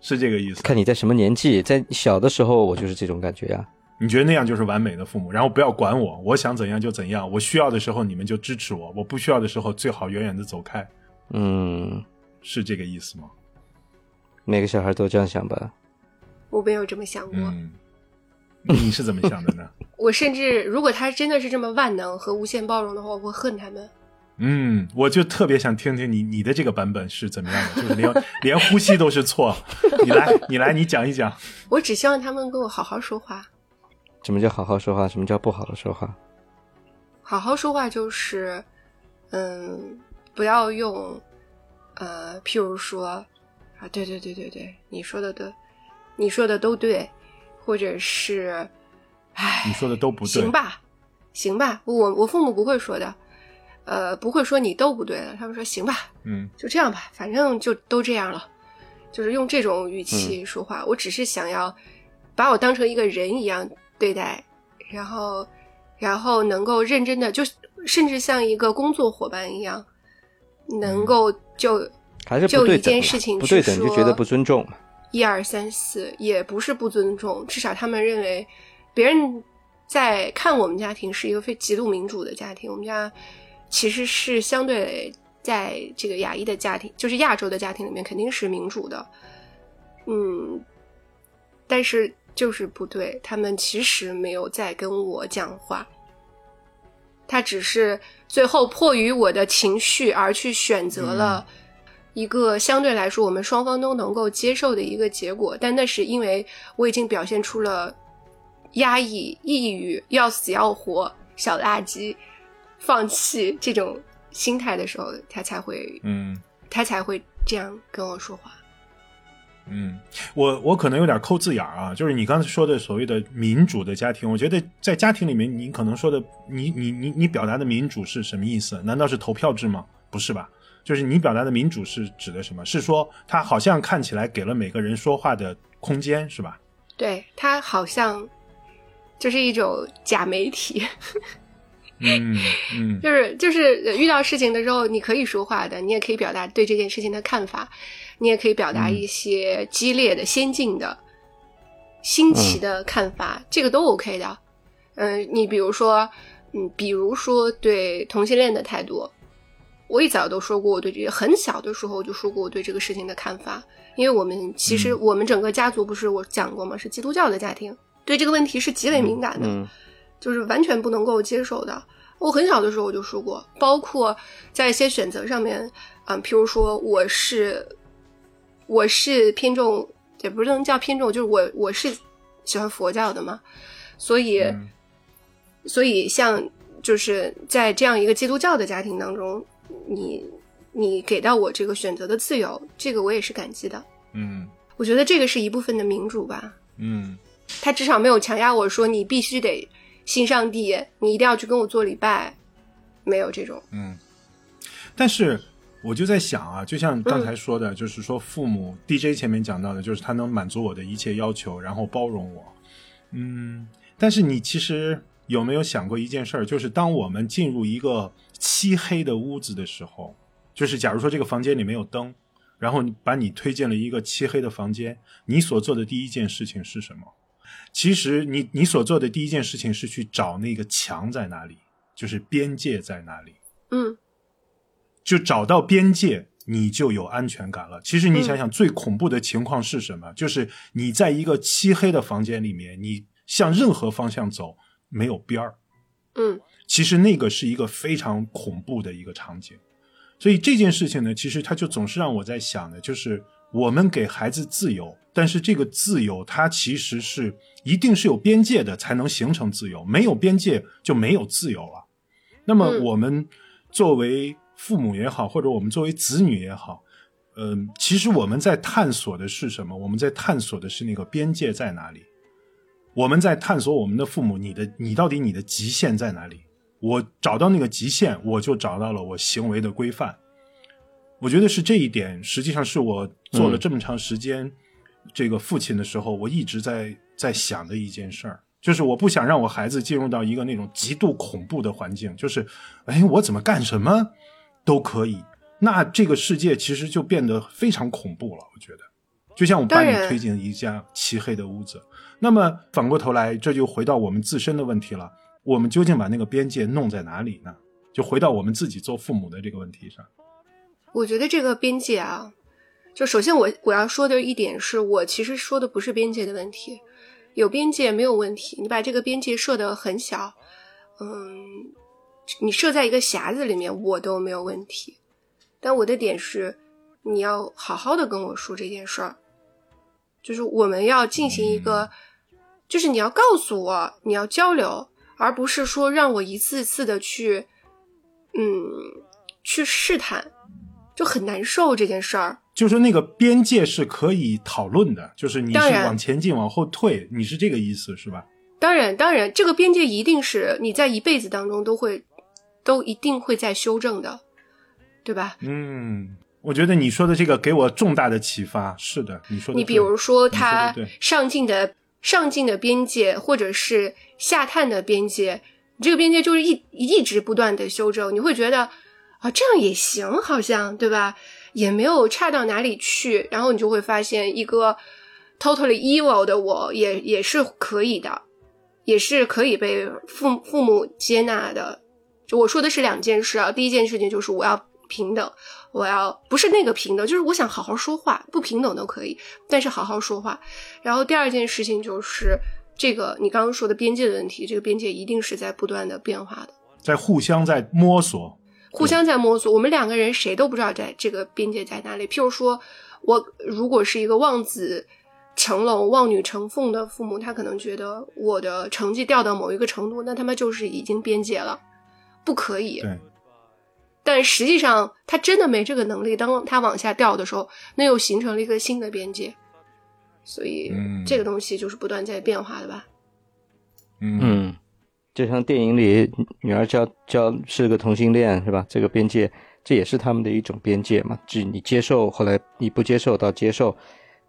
是这个意思？看你在什么年纪，在小的时候我就是这种感觉呀、你觉得那样就是完美的父母，然后不要管我，我想怎样就怎样，我需要的时候你们就支持我，我不需要的时候最好远远的走开，嗯，是这个意思吗？每个小孩都这样想吧。我没有这么想过。嗯，你是怎么想的呢？我甚至如果他真的是这么万能和无限包容的话，我会恨他们。嗯，我就特别想听听你你的这个版本是怎么样的，就是连连呼吸都是错，你来你来你讲一讲。我只希望他们跟我好好说话。什么叫好好说话？什么叫不好的说话？好好说话就是，嗯，不要用，呃，譬如说，啊，对对对对对，你说的对，你说的都对，或者是，唉，你说的都不对行吧，行吧，我我父母不会说的，呃，不会说你都不对的，他们说行吧，嗯就这样吧，反正就都这样了，就是用这种语气说话。我只是想要把我当成一个人一样对待，然后，然后能够认真的，就甚至像一个工作伙伴一样，能够就还是不就一对等嘛件事情不对去说等就觉得不尊重嘛。一二三四，也不是不尊重，至少他们认为别人在看我们家庭是一个非极度民主的家庭。我们家其实是相对在这个亚裔的家庭，就是亚洲的家庭里面肯定是民主的，嗯，但是就是不对，他们其实没有在跟我讲话。他只是最后迫于我的情绪而去选择了一个相对来说我们双方都能够接受的一个结果，但那是因为我已经表现出了压抑、抑郁、要死要活、小垃圾、放弃这种心态的时候，他才会，嗯他才会这样跟我说话。嗯，我我可能有点抠字眼儿啊，就是你刚才说的所谓的民主的家庭，我觉得在家庭里面，你可能说的，你你你你表达的民主是什么意思？难道是投票制吗？不是吧？就是你表达的民主是指的什么？是说他好像看起来给了每个人说话的空间，是吧？对他好像就是一种假媒体，嗯嗯就是就是呃遇到事情的时候，你可以说话的，你也可以表达对这件事情的看法，你也可以表达一些激烈的、先进的、新奇的看法，这个都 OK 的。嗯、你比如说，嗯，比如说对同性恋的态度，我一早都说过我对这个，很小的时候我就说过我对这个事情的看法，因为我们其实我们整个家族不是我讲过吗？是基督教的家庭，对这个问题是极为敏感的。嗯就是完全不能够接受的。我很小的时候我就说过，包括在一些选择上面，嗯，譬如说我是我是偏重，也不能叫偏重，就是我我是喜欢佛教的嘛，所以、嗯所以像就是在这样一个基督教的家庭当中，你你给到我这个选择的自由，这个我也是感激的。嗯我觉得这个是一部分的民主吧。嗯他至少没有强压我说你必须得信上帝，你一定要去跟我做礼拜，没有这种。嗯。但是我就在想啊，就像刚才说的，就是说父母 DJ 前面讲到的，就是他能满足我的一切要求，然后包容我。嗯，但是你其实有没有想过一件事儿，就是当我们进入一个漆黑的屋子的时候，就是假如说这个房间里没有灯，然后你把你推进了一个漆黑的房间，你所做的第一件事情是什么？其实你你所做的第一件事情是去找那个墙在哪里，就是边界在哪里。嗯就找到边界，你就有安全感了。其实你想想，最恐怖的情况是什么？就是你在一个漆黑的房间里面，你向任何方向走没有边儿。嗯其实那个是一个非常恐怖的一个场景。所以这件事情呢，其实它就总是让我在想的，就是我们给孩子自由，但是这个自由它其实是一定是有边界的，才能形成自由。没有边界就没有自由了。那么嗯我们作为父母也好，或者我们作为子女也好，嗯、其实我们在探索的是什么？我们在探索的是那个边界在哪里？我们在探索我们的父母，你的你到底你的极限在哪里？我找到那个极限，我就找到了我行为的规范。我觉得是这一点，实际上是我做了这么长时间、这个父亲的时候，我一直在在想的一件事儿，就是我不想让我孩子进入到一个那种极度恐怖的环境，就是，哎，我怎么干什么都可以，那这个世界其实就变得非常恐怖了。我觉得，就像我把你推进一家漆黑的屋子，那么反过头来，这就回到我们自身的问题了。我们究竟把那个边界弄在哪里呢？就回到我们自己做父母的这个问题上。我觉得这个边界啊，就首先我我要说的一点是我其实说的不是边界的问题，有边界没有问题，你把这个边界设得很小，嗯，你设在一个匣子里面我都没有问题，但我的点是你要好好的跟我说这件事儿，就是我们要进行一个，就是你要告诉我你要交流，而不是说让我一次次的去，嗯，去试探。就很难受这件事儿。就是那个边界是可以讨论的，就是你是往前进、往后退，你是这个意思是吧？当然，当然，这个边界一定是你在一辈子当中都会，都一定会在修正的，对吧？嗯，我觉得你说的这个给我重大的启发。是的，你说的。你比如说，他上进的上进的边界，或者是下探的边界，这个边界就是一一直不断的修正，你会觉得啊，这样也行，好像对吧？也没有差到哪里去，然后你就会发现一个 totally evil 的我也也是可以的，也是可以被父父母接纳的。就我说的是两件事啊，第一件事情就是我要平等，我要不是那个平等，就是我想好好说话，不平等都可以，但是好好说话。然后第二件事情就是这个你刚刚说的边界的问题，这个边界一定是在不断的变化的。在互相在摸索。互相在摸索，我们两个人谁都不知道在这个边界在哪里。譬如说，我如果是一个望子成龙、望女成凤的父母，他可能觉得我的成绩掉到某一个程度，那他妈就是已经边界了，不可以。对，但实际上他真的没这个能力，当他往下掉的时候，那又形成了一个新的边界。所以、嗯这个东西就是不断在变化的吧。嗯嗯，就像电影里女儿交交是个同性恋是吧？这个边界，这也是他们的一种边界嘛。至于你接受，后来你不接受到接受，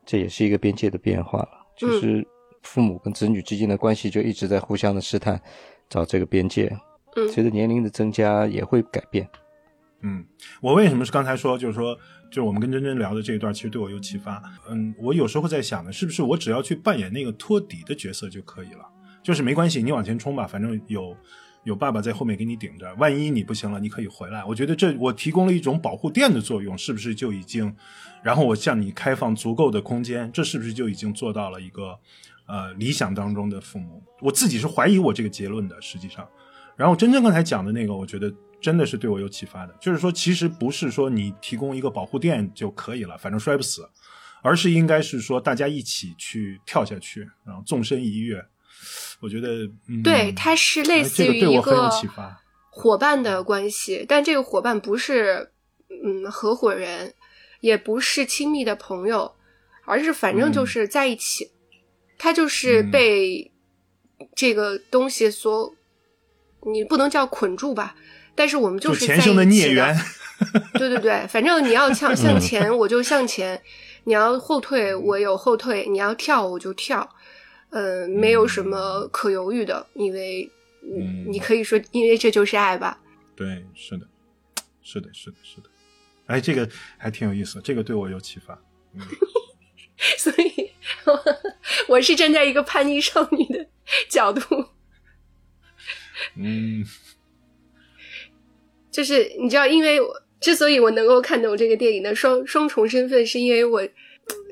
这也是一个边界的变化了。就是父母跟子女之间的关系就一直在互相的试探，找这个边界。嗯随着年龄的增加，也会改变。嗯，嗯我为什么是刚才说，就是说，就是我们跟珍珍聊的这一段，其实对我有启发。嗯，我有时候在想呢，是不是我只要去扮演那个托底的角色就可以了？就是没关系，你往前冲吧，反正有有爸爸在后面给你顶着，万一你不行了，你可以回来。我觉得这我提供了一种保护垫的作用，是不是就已经？然后我向你开放足够的空间，这是不是就已经做到了一个呃理想当中的父母？我自己是怀疑我这个结论的，实际上。然后真正刚才讲的那个，我觉得真的是对我有启发的，就是说，其实不是说你提供一个保护垫就可以了，反正摔不死，而是应该是说大家一起去跳下去，然后纵身一跃。我觉得，嗯，对，它是类似于一个。伙伴的关系，但这个伙伴不是嗯合伙人，也不是亲密的朋友，而是反正就是在一起，他就是嗯被这个东西所，你不能叫捆住吧，但是我们就是在前生的一起孽缘。对对对，反正你要向向前，我就向前；你要后退，我有后退；你要跳，我就跳。呃，没有什么可犹豫的，因为嗯你可以说，因为这就是爱吧。对，是的，是的，是的，是的。哎，这个还挺有意思，这个对我有启发。所以我是站在一个叛逆少女的角度，嗯就是你知道，因为我之所以我能够看懂这个电影的双双重身份，是因为我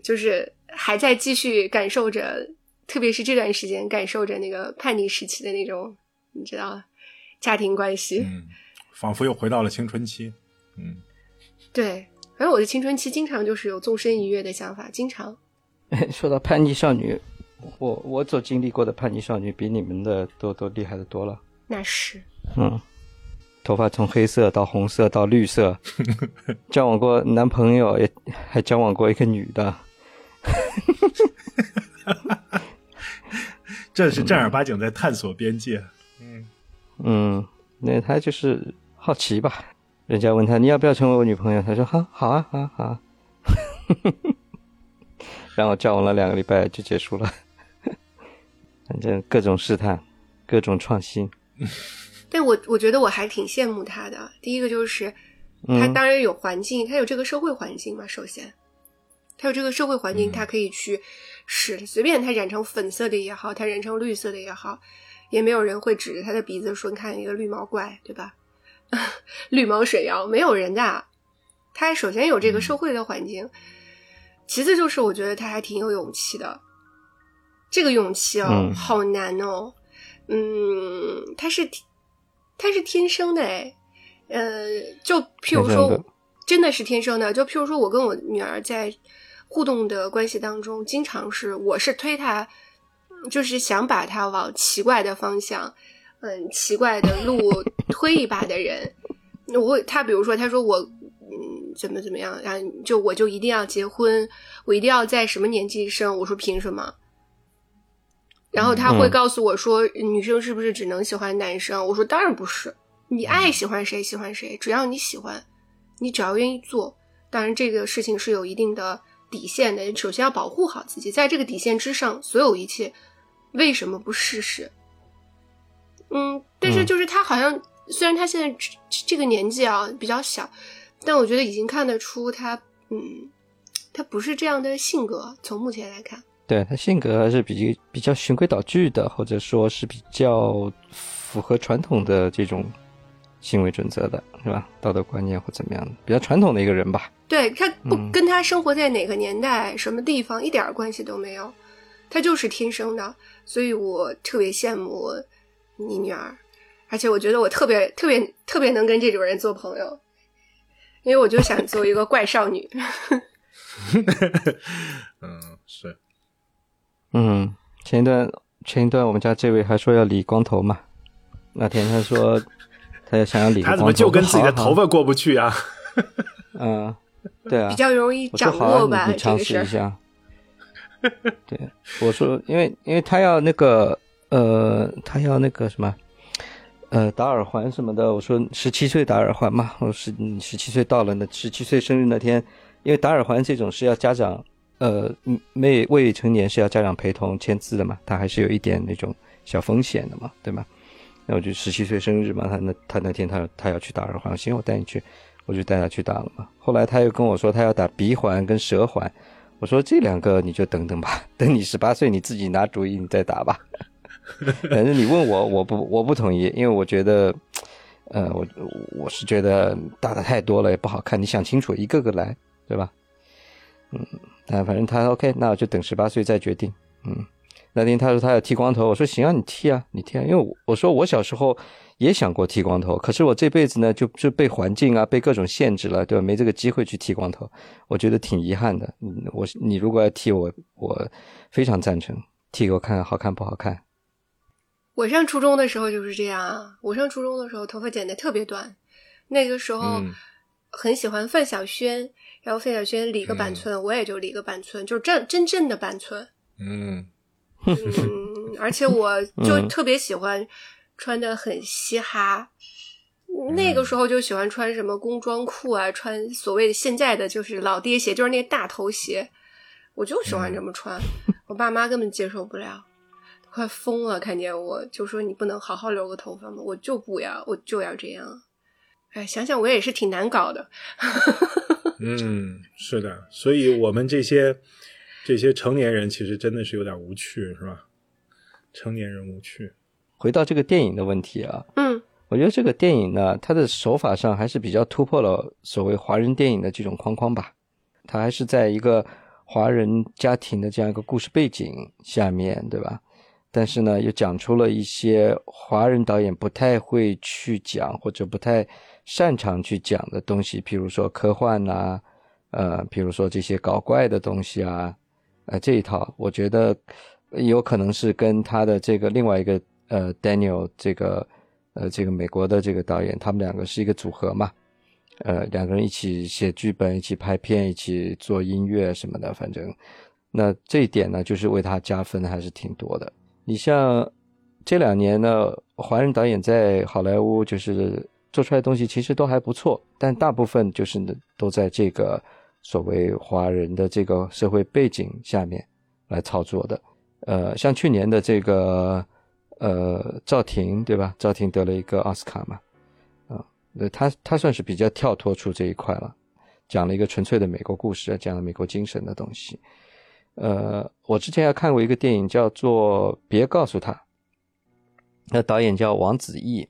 就是还在继续感受着，特别是这段时间感受着那个叛逆时期的那种，你知道，家庭关系。嗯，仿佛又回到了青春期。嗯，对，反正我的青春期经常就是有纵身一跃的想法，经常。说到叛逆少女，我我所经历过的叛逆少女比你们的都都厉害的多了。那是，嗯，头发从黑色到红色到绿色，交往过男朋友，也还交往过一个女的。这是正儿八经在探索边界。嗯嗯，那他就是好奇吧？人家问他你要不要成为我女朋友，他说好，好啊，好啊，好啊。然后交往了两个礼拜就结束了，反正各种试探，各种创新。但我我觉得我还挺羡慕他的。第一个就是，他嗯当然有环境，他有这个社会环境嘛。首先，他有这个社会环境，他可以去使，随便他染成粉色的也好，他染成绿色的也好，也没有人会指着他的鼻子说：“你看一个绿毛怪，对吧？绿毛水妖，没有人的。”他首先有这个社会的环境，其次就是我觉得他还挺有勇气的。这个勇气哦，嗯好难哦。嗯，他是他是天生的哎，呃，就譬如说，真的是天生的。就譬如说，我跟我女儿在互动的关系当中，经常是我是推她，就是想把她往奇怪的方向，嗯，奇怪的路推一把的人。我会，他比如说，他说我，嗯，怎么怎么样，然后就我就一定要结婚，我一定要在什么年纪生。我说凭什么？然后他会嗯告诉我说，女生是不是只能喜欢男生？我说当然不是，你爱喜欢谁喜欢谁，只要你喜欢，你只要愿意做。当然，这个事情是有一定的底线的，首先要保护好自己，在这个底线之上，所有一切，为什么不试试？嗯，但是嗯就是他好像，虽然他现在这这个年纪啊比较小，但我觉得已经看得出他，嗯，他不是这样的性格。从目前来看，对他性格还是比比较循规蹈矩的，或者说是比较符合传统的这种行为准则的，是吧？道德观念或怎么样的，比较传统的一个人吧。对他不嗯跟他生活在哪个年代、什么地方一点关系都没有，他就是天生的，所以我特别羡慕你女儿。而且我觉得我特别特别特别能跟这种人做朋友，因为我就想做一个怪少女。嗯，是，嗯，前一段前一段我们家这位还说要理光头嘛，那天他说 他要想要理他光头，怎么就跟自己的头发过不去啊？嗯，对啊，比较容易掌握吧你你尝。试一下。对，我说，因为因为他要那个呃，他要那个什么，呃，打耳环什么的。我说十七岁打耳环嘛，我说十你十七岁到了，那十七岁生日那天，因为打耳环这种是要家长呃嗯未未成年是要家长陪同签字的嘛，他还是有一点那种小风险的嘛，对吗？那我就十七岁生日嘛，他那他那天他他要去打耳环，行，我带你去，我就带他去打了嘛。后来他又跟我说他要打鼻环跟舌环，我说这两个你就等等吧，等你十八岁你自己拿主意你再打吧。反正你问我，我不我不同意，因为我觉得，呃，我我是觉得打的太多了也不好看，你想清楚一个个来，对吧？嗯，但反正他 OK，那我就等十八岁再决定。嗯，那天他说他要剃光头，我说行啊，你剃啊，你剃啊，因为我我说我小时候也想过剃光头，可是我这辈子呢就就被环境啊被各种限制了，对吧？没这个机会去剃光头，我觉得挺遗憾的。嗯，我你如果要剃我，我非常赞成剃给我看看好看不好看。我上初中的时候就是这样啊，我上初中的时候头发剪得特别短，那个时候嗯很喜欢范晓萱，然后费小轩理个板寸，我也就理个板寸，就是真真正的板寸。嗯嗯，而且我就嗯特别喜欢穿的很嘻哈。那个时候就喜欢穿什么工装裤啊，穿所谓的现在的就是老爹鞋，就是那个大头鞋，我就喜欢这么穿。我爸妈根本接受不了，快疯了，看见我就说你不能好好留个头发吗？我就不要，我就要这样。哎，想想我也是挺难搞的。嗯，是的，所以我们这些这些成年人其实真的是有点无趣，是吧？成年人无趣。回到这个电影的问题啊，嗯我觉得这个电影呢，它的手法上还是比较突破了所谓华人电影的这种框框吧。它还是在一个华人家庭的这样一个故事背景下面，对吧？但是呢，又讲出了一些华人导演不太会去讲或者不太擅长去讲的东西，比如说科幻呐、呃，比如说这些搞怪的东西啊，呃，这一套，我觉得有可能是跟他的这个另外一个呃 Daniel 这个呃这个美国的这个导演，他们两个是一个组合嘛，呃，两个人一起写剧本，一起拍片，一起做音乐什么的，反正那这一点呢，就是为他加分还是挺多的。你像这两年呢，华人导演在好莱坞就是做出来的东西其实都还不错，但大部分就是都在这个所谓华人的这个社会背景下面来操作的。呃，像去年的这个呃赵婷对吧？赵婷得了一个奥斯卡嘛，啊、那他他算是比较跳脱出这一块了，讲了一个纯粹的美国故事，讲了美国精神的东西。呃，我之前还看过一个电影叫做《别告诉他》，那导演叫王子异。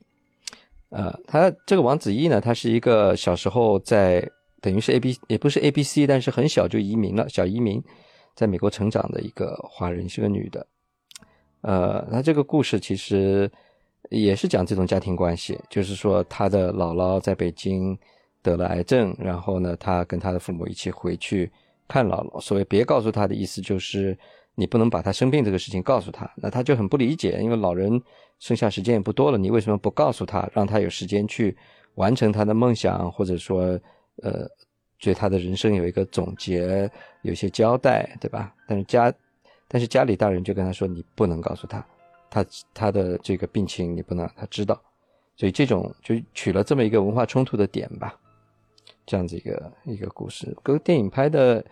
呃，他这个王子异呢，他是一个小时候在等于是 A B 也不是 A B C，但是很小就移民了，小移民，在美国成长的一个华人，是个女的。呃，他这个故事其实也是讲这种家庭关系，就是说他的姥姥在北京得了癌症，然后呢，他跟他的父母一起回去看姥姥。所谓别告诉他的意思就是你不能把他生病这个事情告诉他，那他就很不理解，因为老人剩下时间也不多了，你为什么不告诉他，让他有时间去完成他的梦想，或者说呃，对他的人生有一个总结，有一些交代，对吧？但是家，但是家里大人就跟他说，你不能告诉他，他他的这个病情你不能让他知道，所以这种就取了这么一个文化冲突的点吧，这样子一个一个故事，跟电影拍的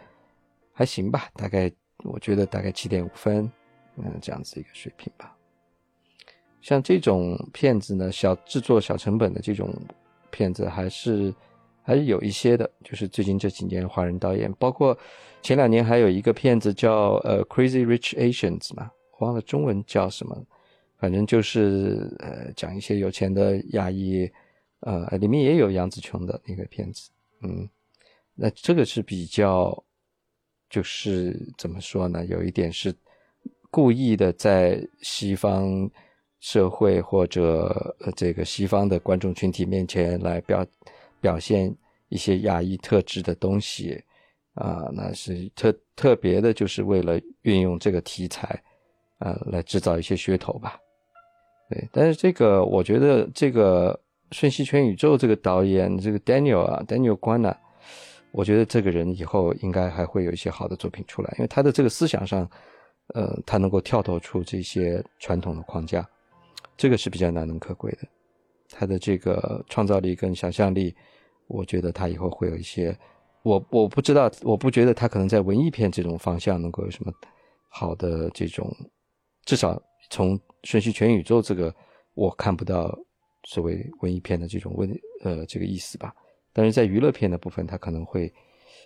还行吧，大概我觉得大概七点五分，嗯，这样子一个水平吧。像这种片子呢，小制作、小成本的这种片子还是还是有一些的。就是最近这几年华人导演，包括前两年还有一个片子叫呃《Crazy Rich Asians》嘛，忘了中文叫什么，反正就是呃讲一些有钱的亚裔，呃里面也有杨紫琼的那个片子，嗯，那这个是比较，就是怎么说呢，有一点是故意的在西方社会或者这个西方的观众群体面前来表表现一些亚裔特质的东西啊，那是特特别的，就是为了运用这个题材啊来制造一些噱头吧。对，但是这个我觉得这个《瞬息全宇宙》这个导演这个 Daniel 啊，Daniel 关呢，我觉得这个人以后应该还会有一些好的作品出来，因为他的这个思想上，呃，他能够跳脱出这些传统的框架。这个是比较难能可贵的，他的这个创造力跟想象力，我觉得他以后会有一些，我我不知道，我不觉得他可能在文艺片这种方向能够有什么好的这种，至少从《瞬息全宇宙》这个我看不到所谓文艺片的这种问呃这个意思吧。但是在娱乐片的部分，他可能会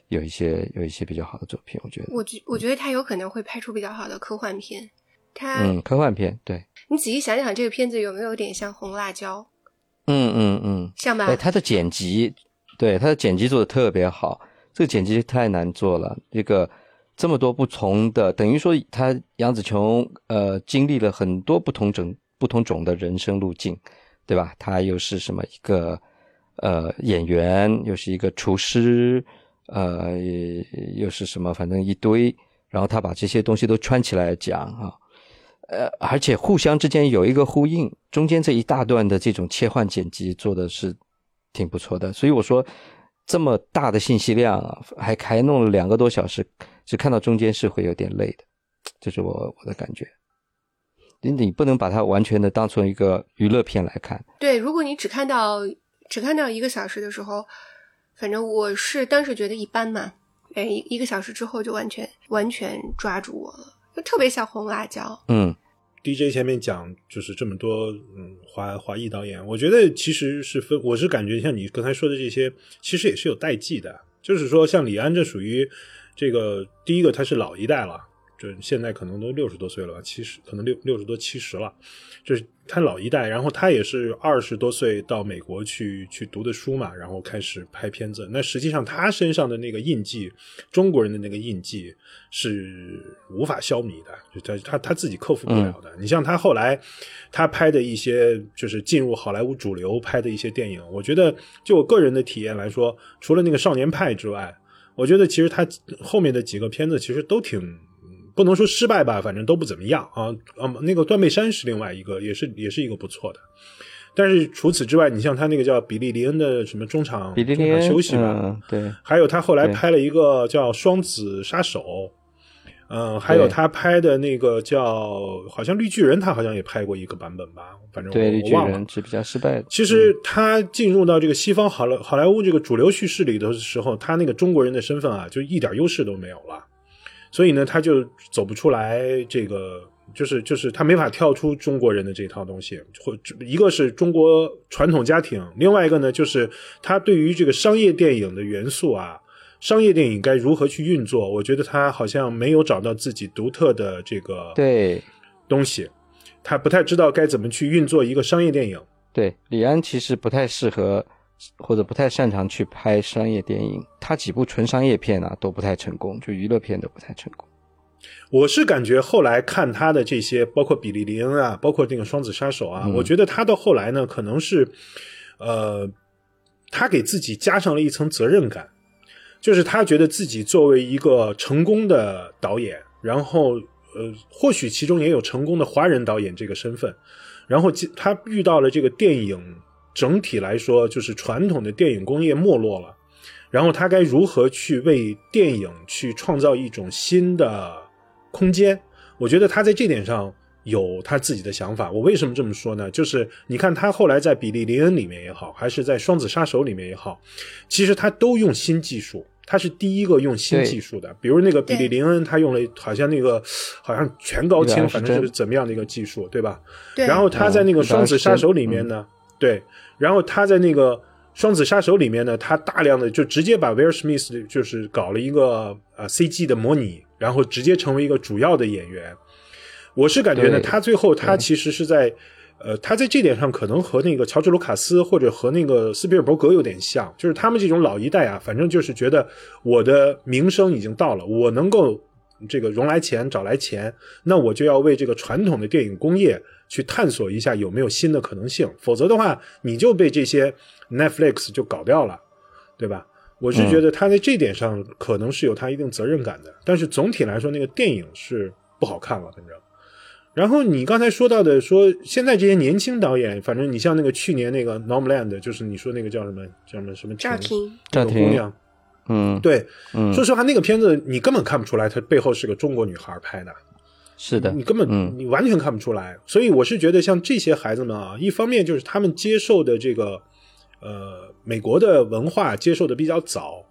有一些有一些比较好的作品，我觉得。我觉我觉得他有可能会拍出比较好的科幻片。他嗯，科幻片对。你仔细想想，这个片子有没有点像《红辣椒》？嗯嗯嗯，像吧？哎，他的剪辑，对他的剪辑做的特别好。这个剪辑太难做了，这个这么多不同的，等于说他杨紫琼呃经历了很多不同种不同种的人生路径，对吧？他又是什么一个呃演员，又是一个厨师，呃又是什么，反正一堆，然后他把这些东西都串起来讲啊。呃，而且互相之间有一个呼应，中间这一大段的这种切换剪辑做的是挺不错的。所以我说，这么大的信息量啊，还还弄了两个多小时，只看到中间是会有点累的，这是我我的感觉。你你不能把它完全的当成一个娱乐片来看。对，如果你只看到只看到一个小时的时候，反正我是当时觉得一般嘛。哎，一一个小时之后就完全完全抓住我了。就特别像红辣椒。嗯，DJ 前面讲就是这么多，嗯，华华裔导演，我觉得其实是分，我是感觉像你刚才说的这些，其实也是有代际的。就是说，像李安这属于这个第一个，他是老一代了，就现在可能都六十多岁了吧，七十可能六六十多七十了，就是他老一代。然后他也是二十多岁到美国去去读的书嘛，然后开始拍片子。那实际上他身上的那个印记，中国人的那个印记。是无法消弭的，就他他他自己克服不了的。你像他后来他拍的一些，就是进入好莱坞主流拍的一些电影，我觉得就我个人的体验来说，除了那个《少年派》之外，我觉得其实他后面的几个片子其实都挺不能说失败吧，反正都不怎么样啊啊。那个《断背山》是另外一个，也是也是一个不错的。但是除此之外，你像他那个叫比利林恩的什么中场中场休息吧，对，还有他后来拍了一个叫《双子杀手》，嗯，还有他拍的那个叫好像《绿巨人》，他好像也拍过一个版本吧，反正对绿巨人是比较失败的。其实他进入到这个西方好莱好莱坞这个主流叙事里的时候，他那个中国人的身份啊，就一点优势都没有了，所以呢，他就走不出来这个。就是就是他没法跳出中国人的这套东西，或一个是中国传统家庭，另外一个呢就是他对于这个商业电影的元素啊，商业电影该如何去运作，我觉得他好像没有找到自己独特的这个对东西，他不太知道该怎么去运作一个商业电影。对，李安其实不太适合或者不太擅长去拍商业电影，他几部纯商业片啊都不太成功，就娱乐片都不太成功。我是感觉后来看他的这些，包括比利林恩啊，包括这个双子杀手啊，我觉得他到后来呢，可能是，呃，他给自己加上了一层责任感，就是他觉得自己作为一个成功的导演，然后呃，或许其中也有成功的华人导演这个身份，然后他遇到了这个电影整体来说，就是传统的电影工业没落了，然后他该如何去为电影去创造一种新的。空间，我觉得他在这点上有他自己的想法。我为什么这么说呢？就是你看他后来在《比利林恩》里面也好，还是在《双子杀手》里面也好，其实他都用新技术。他是第一个用新技术的，比如那个比利林恩，他用了好像那个好像全高清，反正是怎么样的一个技术，对吧？对。然后他在那个《双子杀手》里面呢，对。然后他在那个《双子杀手》里面呢，他大量的就直接把威尔史密斯就是搞了一个呃 CG 的模拟。然后直接成为一个主要的演员，我是感觉呢，他最后他其实是在，呃，他在这点上可能和那个乔治卢卡斯或者和那个斯皮尔伯格有点像，就是他们这种老一代啊，反正就是觉得我的名声已经到了，我能够这个融来钱找来钱，那我就要为这个传统的电影工业去探索一下有没有新的可能性，否则的话，你就被这些 Netflix 就搞掉了，对吧？我是觉得他在这点上可能是有他一定责任感的，但是总体来说，那个电影是不好看了，反正。然后你刚才说到的，说现在这些年轻导演，反正你像那个去年那个 Normland，就是你说那个叫什么叫什么什么赵婷，那个赵婷。姑娘，嗯，对，嗯，说实话，那个片子你根本看不出来，它背后是个中国女孩拍的，是的，你根本、嗯你完全看不出来。所以我是觉得，像这些孩子们啊，一方面就是他们接受的这个呃美国的文化接受的比较早，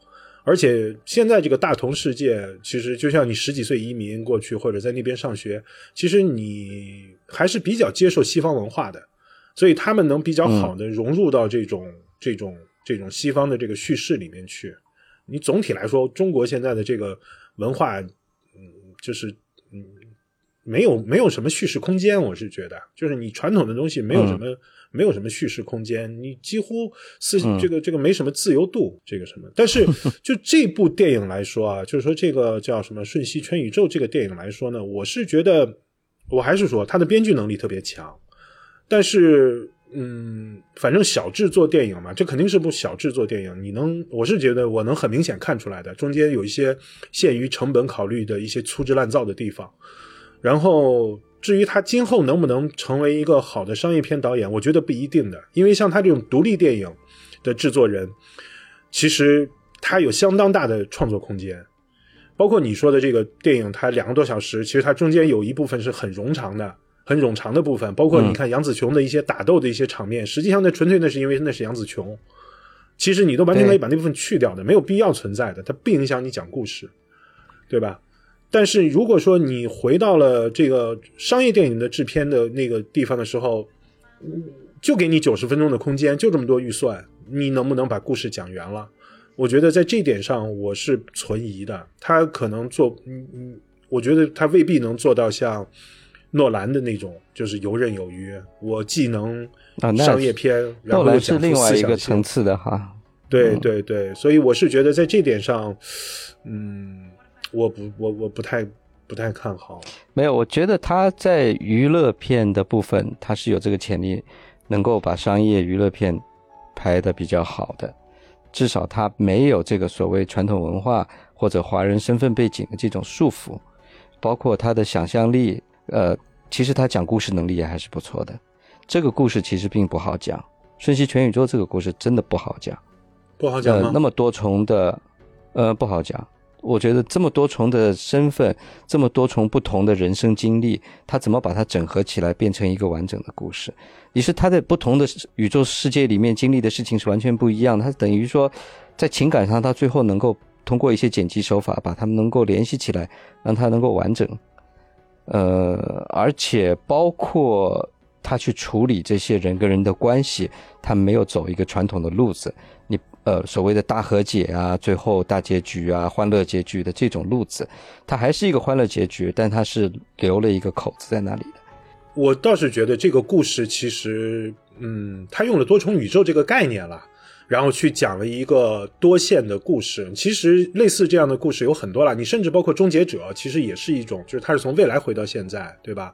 而且现在这个大同世界，其实就像你十几岁移民过去或者在那边上学，其实你还是比较接受西方文化的，所以他们能比较好的融入到这种、这种这种西方的这个叙事里面去。你总体来说，中国现在的这个文化，嗯，就是嗯，没有没有什么叙事空间，我是觉得，就是你传统的东西没有什么、没有什么叙事空间，你几乎是嗯这个这个没什么自由度，这个什么。但是 就这部电影来说啊，就是说这个叫什么《瞬息全宇宙》这个电影来说呢，我是觉得，我还是说它的编剧能力特别强，但是。嗯，反正小制作电影嘛，这肯定是部小制作电影。你能，我是觉得我能很明显看出来的，中间有一些限于成本考虑的一些粗制滥造的地方。然后，至于他今后能不能成为一个好的商业片导演，我觉得不一定的，因为像他这种独立电影的制作人，其实他有相当大的创作空间。包括你说的这个电影，它两个多小时，其实它中间有一部分是很冗长的。很冗长的部分，包括你看杨紫琼的一些打斗的一些场面，实际上那纯粹那是因为那是杨紫琼，其实你都完全可以把那部分去掉的，没有必要存在的，它不影响你讲故事，对吧？但是如果说你回到了这个商业电影的制片的那个地方的时候，就给你九十分钟的空间，就这么多预算，你能不能把故事讲圆了？我觉得在这点上我是存疑的，他可能做，嗯嗯，我觉得他未必能做到像。诺兰的那种就是游刃有余，我既能商业片，然后又讲另外一个层次的哈。对对对，所以我是觉得在这点上，嗯，我不我我不太不太看好。没有，我觉得他在娱乐片的部分，他是有这个潜力，能够把商业娱乐片拍的比较好的。至少他没有这个所谓传统文化或者华人身份背景的这种束缚，包括他的想象力。呃，其实他讲故事能力也还是不错的。这个故事其实并不好讲，《瞬息全宇宙》这个故事真的不好讲，不好讲？呃，那么多重的，呃，不好讲。我觉得这么多重的身份，这么多重不同的人生经历，他怎么把它整合起来，变成一个完整的故事？你是他在不同的宇宙世界里面经历的事情是完全不一样的。他等于说，在情感上，他最后能够通过一些剪辑手法，把他们能够联系起来，让他能够完整。呃，而且包括他去处理这些人跟人的关系，他没有走一个传统的路子。你呃所谓的大和解啊，最后大结局啊，欢乐结局的这种路子，它还是一个欢乐结局，但它是留了一个口子在那里的。我倒是觉得这个故事其实，嗯，他用了多重宇宙这个概念了。然后去讲了一个多线的故事，其实类似这样的故事有很多了。你甚至包括《终结者》，其实也是一种，就是它是从未来回到现在，对吧？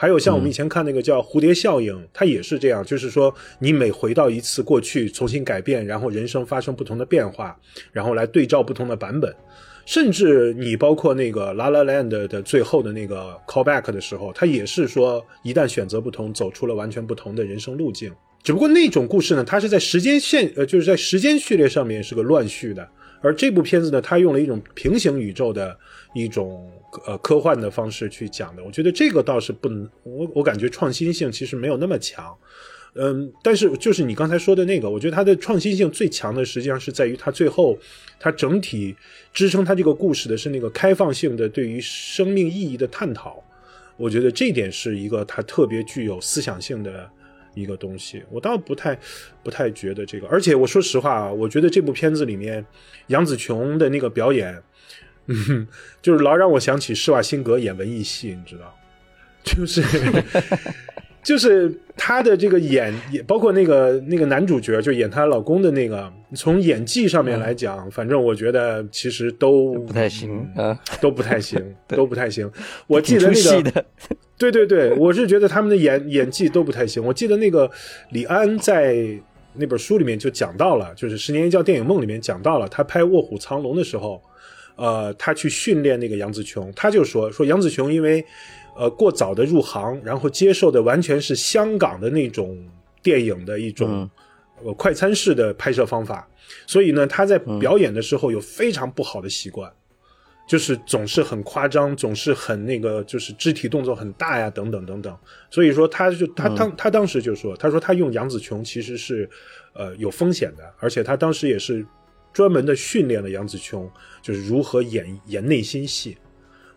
还有像我们以前看那个叫《蝴蝶效应》，它也是这样，就是说你每回到一次过去，重新改变，然后人生发生不同的变化，然后来对照不同的版本。甚至你包括那个《La La Land》的最后的那个 callback 的时候，它也是说，一旦选择不同，走出了完全不同的人生路径。只不过那种故事呢，它是在时间线，呃，就是在时间序列上面是个乱序的，而这部片子呢，它用了一种平行宇宙的一种呃科幻的方式去讲的。我觉得这个倒是不能，我我感觉创新性其实没有那么强，嗯，但是就是你刚才说的那个，我觉得它的创新性最强的，实际上是在于它最后，它整体支撑它这个故事的是那个开放性的对于生命意义的探讨。我觉得这点是一个它特别具有思想性的。一个东西，我倒不太不太觉得这个，而且我说实话啊，我觉得这部片子里面杨紫琼的那个表演，嗯，就是老让我想起施瓦辛格演文艺戏，你知道，就是 就是他的这个演，也包括那个那个男主角，就演她老公的那个，从演技上面来讲，反正我觉得其实都不太行，啊，都不太行，都不太行。我记得那个。对对对，我是觉得他们的演演技都不太行。我记得那个李安在那本书里面就讲到了，就是《十年一觉电影梦》里面讲到了，他拍《卧虎藏龙》的时候，呃，他去训练那个杨紫琼，他就说说杨紫琼因为呃过早的入行，然后接受的完全是香港的那种电影的一种呃快餐式的拍摄方法，所以呢，他在表演的时候有非常不好的习惯。就是总是很夸张，总是很那个，就是肢体动作很大呀，等等等等。所以说，他就他当他当时就说，他说他用杨紫琼其实是，呃，有风险的，而且他当时也是专门的训练了杨紫琼，就是如何演演内心戏。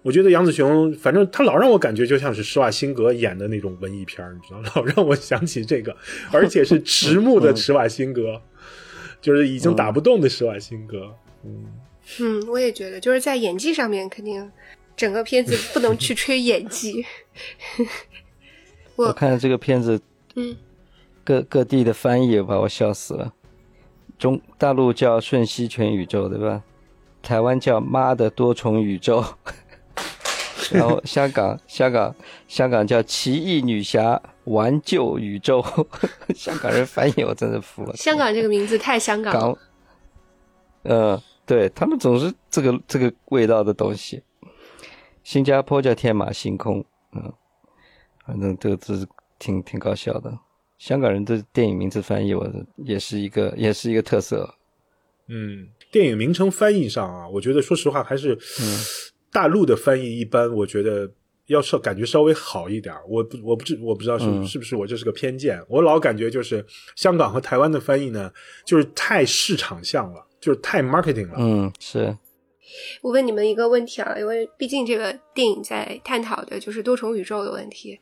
我觉得杨子雄，反正他老让我感觉就像是施瓦辛格演的那种文艺片你知道，老让我想起这个，而且是迟暮的施瓦辛格，就是已经打不动的施瓦辛格，嗯。嗯，我也觉得，就是在演技上面，肯定整个片子不能去吹演技。我看这个片子，嗯，各各地的翻译把我笑死了。中大陆叫《瞬息全宇宙》，对吧？台湾叫《妈的多重宇宙》，然后香港香港香港叫《奇异女侠玩救宇宙》。香港人翻译我真的服了。香港这个名字太香港了。嗯。对他们总是这个这个味道的东西。新加坡叫天马行空，嗯，反正这个字挺挺搞笑的。香港人的电影名字翻译，我也是一个也是一个特色。嗯，电影名称翻译上啊，我觉得说实话还是大陆的翻译一般，我觉得要稍感觉稍微好一点。我不我不知我不知道是是不是我这是个偏见，我老感觉就是香港和台湾的翻译呢，就是太市场向了。就是太 marketing 了。嗯，是。我问你们一个问题啊，因为毕竟这个电影在探讨的就是多重宇宙的问题，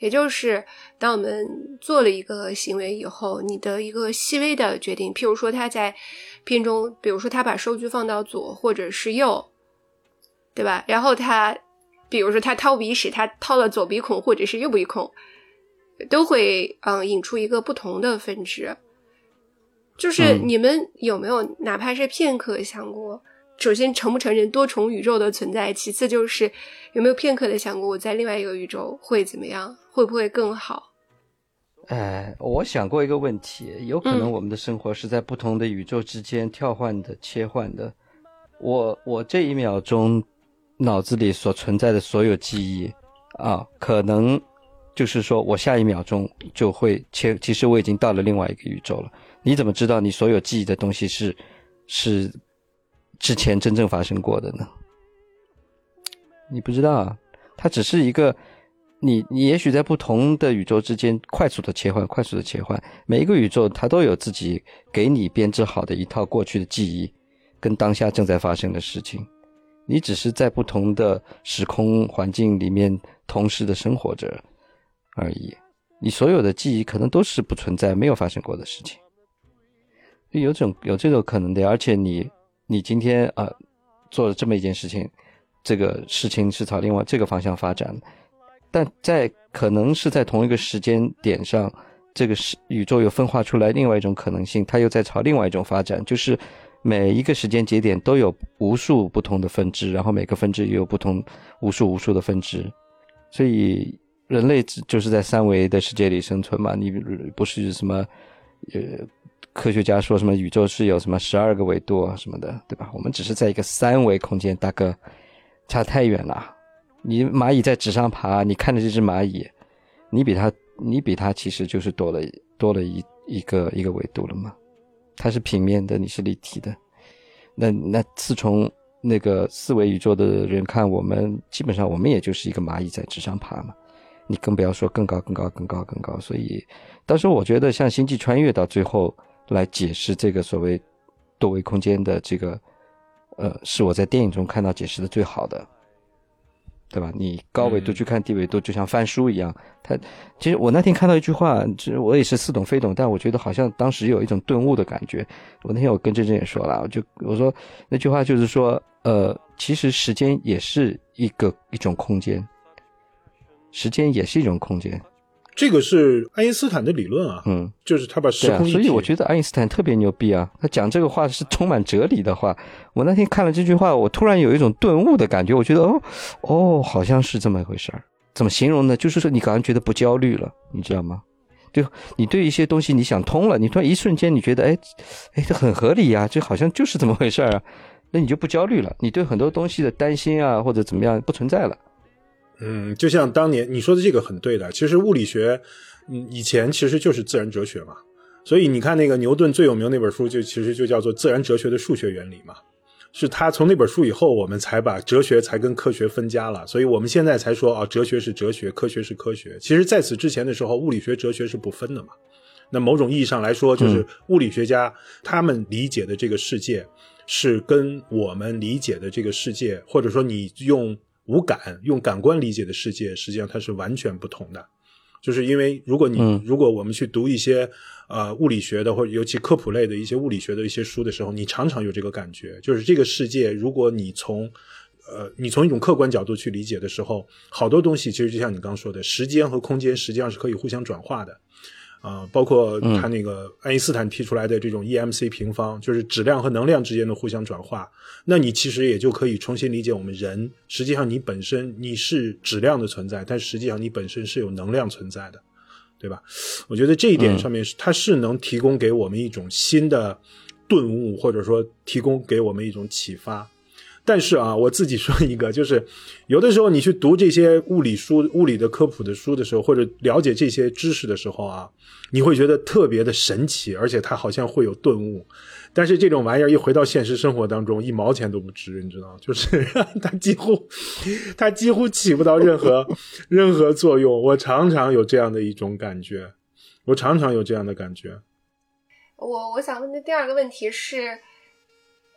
也就是当我们做了一个行为以后，你的一个细微的决定，譬如说他在片中，比如说他把收据放到左或者是右，对吧？然后他，比如说他掏鼻屎，他掏了左鼻孔或者是右鼻孔，都会嗯引出一个不同的分支。就是你们有没有哪怕是片刻想过，首先承不承认多重宇宙的存在，其次就是有没有片刻的想过我在另外一个宇宙会怎么样，会不会更好？哎，我想过一个问题，有可能我们的生活是在不同的宇宙之间跳换的、切换的。我我这一秒钟脑子里所存在的所有记忆啊，可能就是说我下一秒钟就会切，其实我已经到了另外一个宇宙了。你怎么知道你所有记忆的东西是是之前真正发生过的呢？你不知道啊，它只是一个你你也许在不同的宇宙之间快速的切换，快速的切换。每一个宇宙它都有自己给你编织好的一套过去的记忆，跟当下正在发生的事情。你只是在不同的时空环境里面同时的生活着而已。你所有的记忆可能都是不存在、没有发生过的事情。有种有这种可能的，而且你你今天啊做了这么一件事情，这个事情是朝另外这个方向发展，但在可能是在同一个时间点上，这个是宇宙又分化出来另外一种可能性，它又在朝另外一种发展，就是每一个时间节点都有无数不同的分支，然后每个分支又有不同无数无数的分支，所以人类就是在三维的世界里生存嘛，你不是什么呃。科学家说什么宇宙是有什么十二个维度啊什么的，对吧？我们只是在一个三维空间，大哥，差太远了。你蚂蚁在纸上爬，你看着这只蚂蚁，你比它，你比它其实就是多了多了一一个一个维度了嘛。它是平面的，你是立体的。那那自从那个四维宇宙的人看我们，基本上我们也就是一个蚂蚁在纸上爬嘛。你更不要说更高、更高、更高、更高。所以，当时我觉得像星际穿越到最后。来解释这个所谓多维空间的这个，呃，是我在电影中看到解释的最好的，对吧？你高维度去看低维度，就像翻书一样。他其实我那天看到一句话，这我也是似懂非懂，但我觉得好像当时有一种顿悟的感觉。我那天我跟珍珍也说了，我就我说那句话就是说，呃，其实时间也是一个一种空间，时间也是一种空间。这个是爱因斯坦的理论啊，嗯，就是他把时空所以我觉得爱因斯坦特别牛逼啊，他讲这个话是充满哲理的话。我那天看了这句话，我突然有一种顿悟的感觉，我觉得哦哦，好像是这么一回事儿。怎么形容呢？就是说你好像觉得不焦虑了，你知道吗？对，你对一些东西你想通了，你突然一瞬间你觉得，哎，哎，这很合理呀，这好像就是这么回事儿啊，那你就不焦虑了，你对很多东西的担心啊或者怎么样不存在了。嗯，就像当年你说的这个很对的，其实物理学，嗯，以前其实就是自然哲学嘛，所以你看那个牛顿最有名那本书就其实就叫做《自然哲学的数学原理》嘛。是他从那本书以后，我们才把哲学才跟科学分家了，所以我们现在才说啊，哲学是哲学，科学是科学。其实，在此之前的时候，物理学、哲学是不分的嘛。那某种意义上来说，就是物理学家他们理解的这个世界，是跟我们理解的这个世界，或者说你用五感、用感官理解的世界，实际上它是完全不同的。就是因为如果你如果我们去读一些。呃，物理学的或者尤其科普类的一些物理学的一些书的时候，你常常有这个感觉，就是这个世界，如果你从，呃，你从一种客观角度去理解的时候，好多东西其实就像你刚刚说的，时间和空间实际上是可以互相转化的，啊，包括他那个爱因斯坦提出来的这种 EMC 平方，就是质量和能量之间的互相转化，那你其实也就可以重新理解我们人，实际上你本身你是质量的存在，但实际上你本身是有能量存在的。对吧？我觉得这一点上面是，它是能提供给我们一种新的顿悟，或者说提供给我们一种启发。但是啊，我自己说一个，就是有的时候你去读这些物理书、物理的科普的书的时候，或者了解这些知识的时候啊，你会觉得特别的神奇，而且它好像会有顿悟。但是这种玩意儿一回到现实生活当中，一毛钱都不值，你知道就是 它几乎，它几乎起不到任何 任何作用。我常常有这样的一种感觉，我常常有这样的感觉。我我想问的第二个问题是，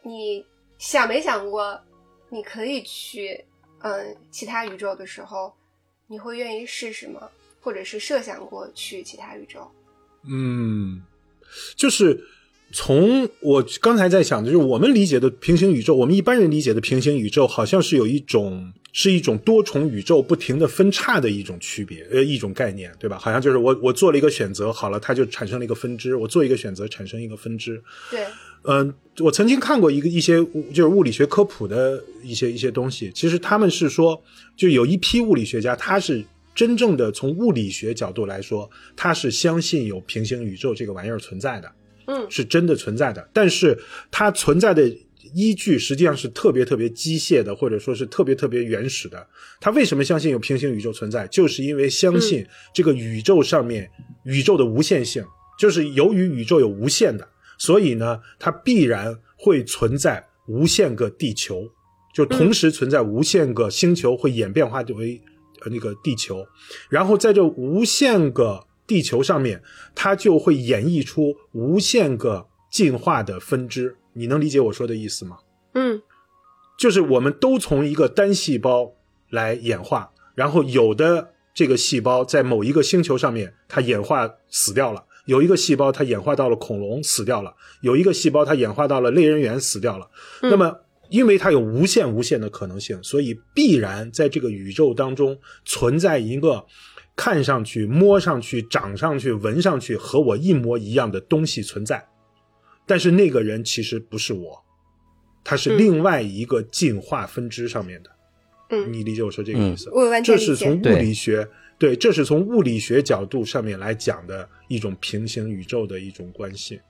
你想没想过，你可以去嗯其他宇宙的时候，你会愿意试试吗？或者是设想过去其他宇宙？嗯，就是。从我刚才在想，就是我们理解的平行宇宙，我们一般人理解的平行宇宙，好像是有一种是一种多重宇宙不停的分叉的一种区别，呃，一种概念，对吧？好像就是我我做了一个选择，好了，它就产生了一个分支；我做一个选择，产生一个分支。对，嗯，我曾经看过一个一些就是物理学科普的一些一些东西，其实他们是说，就有一批物理学家，他是真正的从物理学角度来说，他是相信有平行宇宙这个玩意儿存在的。嗯，是真的存在的，但是它存在的依据实际上是特别特别机械的，或者说是特别特别原始的。他为什么相信有平行宇宙存在？就是因为相信这个宇宙上面宇宙的无限性，就是由于宇宙有无限的，所以呢，它必然会存在无限个地球，就同时存在无限个星球会演变化为呃那个地球，然后在这无限个。地球上面，它就会演绎出无限个进化的分支。你能理解我说的意思吗？嗯，就是我们都从一个单细胞来演化，然后有的这个细胞在某一个星球上面，它演化死掉了；有一个细胞它演化到了恐龙死掉了；有一个细胞它演化到了类人猿死掉了。那么，因为它有无限无限的可能性，所以必然在这个宇宙当中存在一个。看上去、摸上去、长上去、闻上去和我一模一样的东西存在，但是那个人其实不是我，他是另外一个进化分支上面的。嗯，你理解我说这个意思？我完全这是从物理学对，这是从物理学角度上面来讲的一种平行宇宙的一种关系。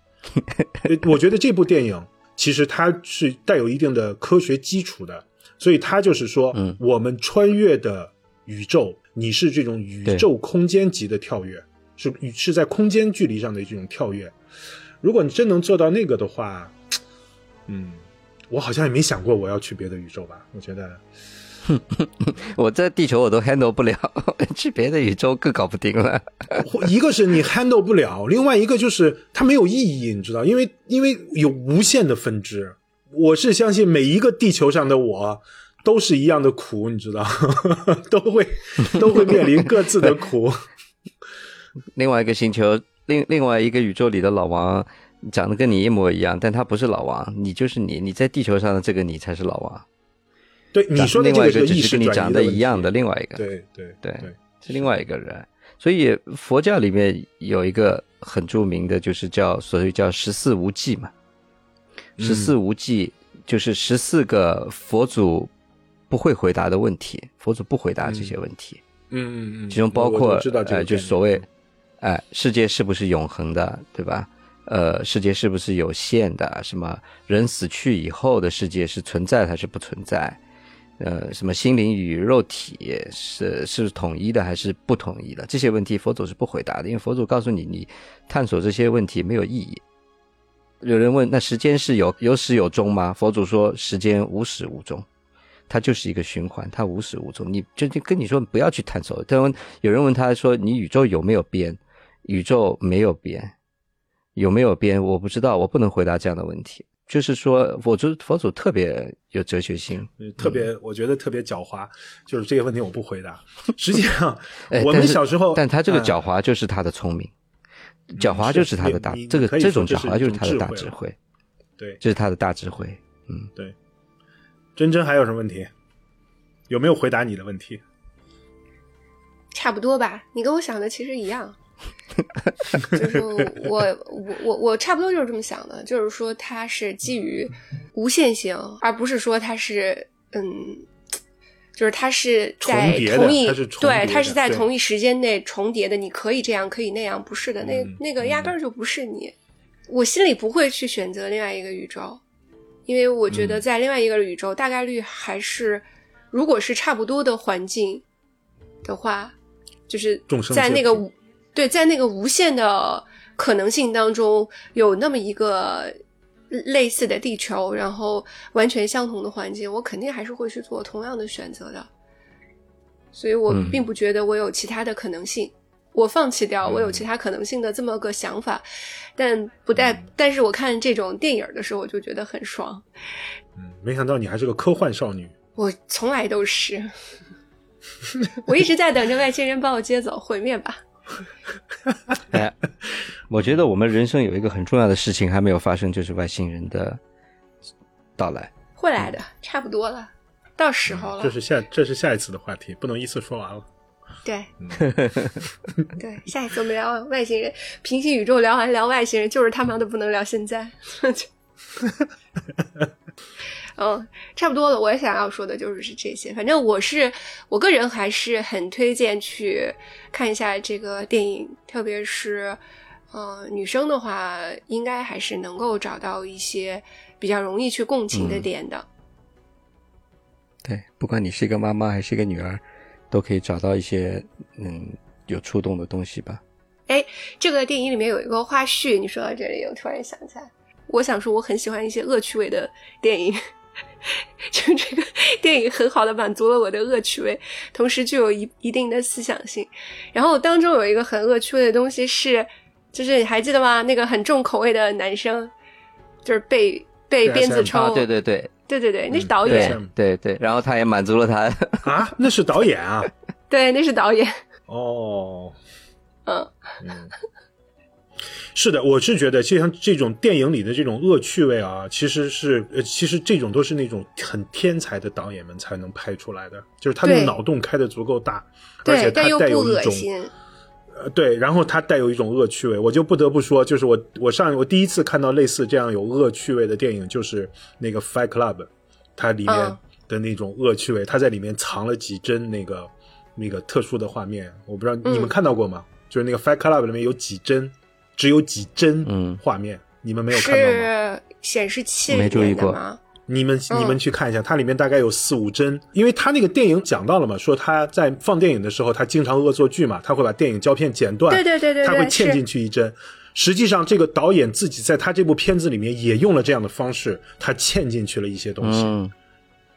我觉得这部电影其实它是带有一定的科学基础的，所以它就是说，我们穿越的宇宙。你是这种宇宙空间级的跳跃，是是在空间距离上的这种跳跃。如果你真能做到那个的话，嗯，我好像也没想过我要去别的宇宙吧。我觉得，我在地球我都 handle 不了，去别的宇宙更搞不定了。一个是你 handle 不了，另外一个就是它没有意义，你知道？因为因为有无限的分支。我是相信每一个地球上的我。都是一样的苦，你知道，都会都会面临各自的苦。另外一个星球，另另外一个宇宙里的老王长得跟你一模一样，但他不是老王，你就是你，你在地球上的这个你才是老王。对，你说的另外一个只是跟你长得一样的另外一个，对对对，是另外一个人。所以佛教里面有一个很著名的，就是叫所谓叫十四无忌嘛，十四无忌就是十四个佛祖。不会回答的问题，佛祖不回答这些问题。嗯嗯嗯，其中包括呃，就所谓，哎、世界是不是永恒的，对吧？呃，世界是不是有限的？什么人死去以后的世界是存在还是不存在？呃，什么心灵与肉体是是统一的还是不统一的？这些问题佛祖是不回答的，因为佛祖告诉你，你探索这些问题没有意义。有人问，那时间是有有始有终吗？佛祖说，时间无始无终，它就是一个循环，它无始无终。你就就跟你说不要去探索。他问有人问他说，你宇宙有没有边？宇宙没有边，有没有边？我不知道，我不能回答这样的问题。就是说，佛祖佛祖特别有哲学性，特别，我觉得特别狡猾，就是这个问题我不回答。实际上 哎，我们小时候，但他这个嗯狡猾就是他的聪明，狡猾就是他的大这个这种狡猾就是他的大智慧，对这是他的大智慧。嗯，对，真真还有什么问题？有没有回答你的问题？差不多吧，你跟我想的其实一样。就是我我我我差不多就是这么想的，就是说它是基于无限性，而不是说它是嗯，就是它是在同一重对，的它是在同一时间内重叠的，你可以这样，可以那样，不是的，那嗯那个压根儿就不是你，我心里不会去选择另外一个宇宙，因为我觉得嗯。在另外一个宇宙，大概率还是如果是差不多的环境的话，就是在那个无对，在那个无限的可能性当中，有那么一个类似的地球，然后完全相同的环境，我肯定还是会去做同样的选择的。所以我嗯。并不觉得我有其他的可能性，我放弃掉我有嗯其他可能性的这么个想法，但不带，但是我看这种电影的时候，我就觉得很爽。嗯，没想到你还是个科幻少女。我从来都是，我一直在等着外星人把我接走，毁灭吧。哎，我觉得我们人生有一个很重要的事情还没有发生，就是外星人的到来。会来的，差不多了，到时候了。这是下这是下一次的话题，不能一次说完了。对，对，下一次我们聊外星人，平行宇宙聊完聊外星人，就是他妈的不能聊现在。嗯，差不多了。我想要说的就是这些。反正我是我个人还是很推荐去看一下这个电影，特别是呃女生的话，应该还是能够找到一些比较容易去共情的点的。对，不管你是一个妈妈还是一个女儿，都可以找到一些嗯有触动的东西吧。哎，这个电影里面有一个花絮，你说到这里，我突然想起来，我想说我很喜欢一些恶趣味的电影，就这个电影很好的满足了我的恶趣味，同时具有一一定的思想性。然后当中有一个很恶趣味的东西是，就是你还记得吗？那个很重口味的男生，就是被被鞭子抽，啊，对对对对对对，那是导对演，对对，然后他也满足了他。啊，那是导演啊。对，那是导演，哦，嗯。嗯，是的，我是觉得，就像这种电影里的这种恶趣味啊，其实是呃，其实这种都是那种很天才的导演们才能拍出来的，就是他的对脑洞开的足够大，而且，他带有一种。呃，对，然后它带有一种恶趣味，我就不得不说，就是我我上我第一次看到类似这样有恶趣味的电影，就是那个《Fight Club》，它里面嗯的那种恶趣味，它在里面藏了几帧那个那个特殊的画面，我不知道你们嗯看到过吗？就是那个《Fight Club》里面有几帧，只有几帧嗯画面，你们没有看到吗？是显示器没注意过里面的吗？你们嗯。你们去看一下，它里面大概有四五帧，因为他那个电影讲到了嘛，说他在放电影的时候，他经常恶作剧嘛，他会把电影胶片剪断，对对对对对他会嵌进去一帧。实际上，这个导演自己在他这部片子里面也用了这样的方式，他嵌进去了一些东西，嗯，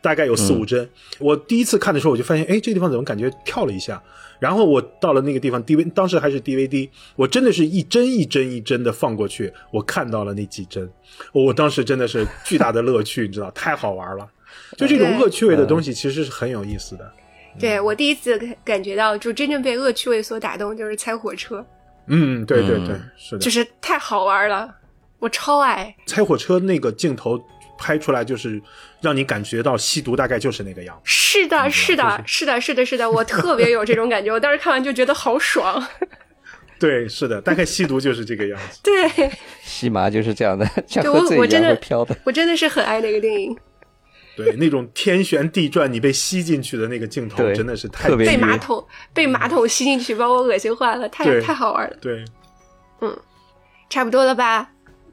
大概有四五帧。我第一次看的时候，我就发现，哎，这个地方怎么感觉跳了一下？然后我到了那个地方，DV 当时还是 DVD，我真的是一帧一帧一帧的放过去，我看到了那几帧，我当时真的是巨大的乐趣，你知道，太好玩了。就这种恶趣味的东西，其实是很有意思的。对我第一次感感觉到，就真正被恶趣味所打动，就是猜火车，嗯，对对对，嗯是的。就是太好玩了，我超爱。猜火车那个镜头拍出来，就是让你感觉到吸毒大概就是那个样子。是的，是就的，是的，是的，是的，我特别有这种感觉。我当时看完就觉得好爽。对，是的，大概吸毒就是这个样子。对，吸麻就是这样的，像对喝醉一样我我真的会飘的。我真的是很爱那个电影。对，那种天旋地转，你被吸进去的那个镜头，真的是太被马桶被马桶吸进去，把我恶心坏了，太太好玩了。对。嗯差不多了吧？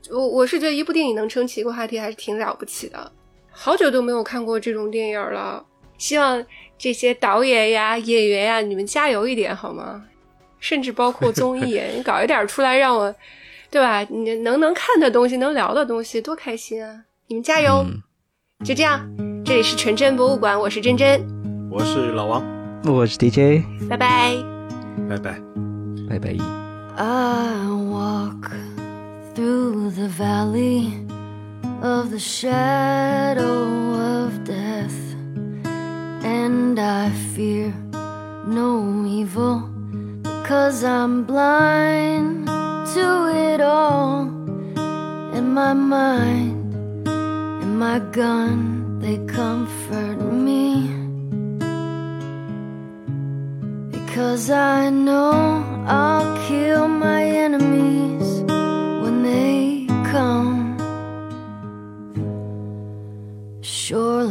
我我是觉得一部电影能撑起一个话题还是挺了不起的。好久都没有看过这种电影了，希望这些导演呀、演员呀，你们加油一点好吗？甚至包括综艺，你搞一点出来让我，对吧？你能能看的东西，能聊的东西，多开心啊！你们加油！就这样，这里是纯真博物馆，我是真真，我是老王，我是 DJ，拜拜。拜拜。拜拜。I walk through the valley of the shadow of death, and I fear no evil because I'm blind to it all. And my mind and my gun, they comfort me. Because I know I'll kill my enemies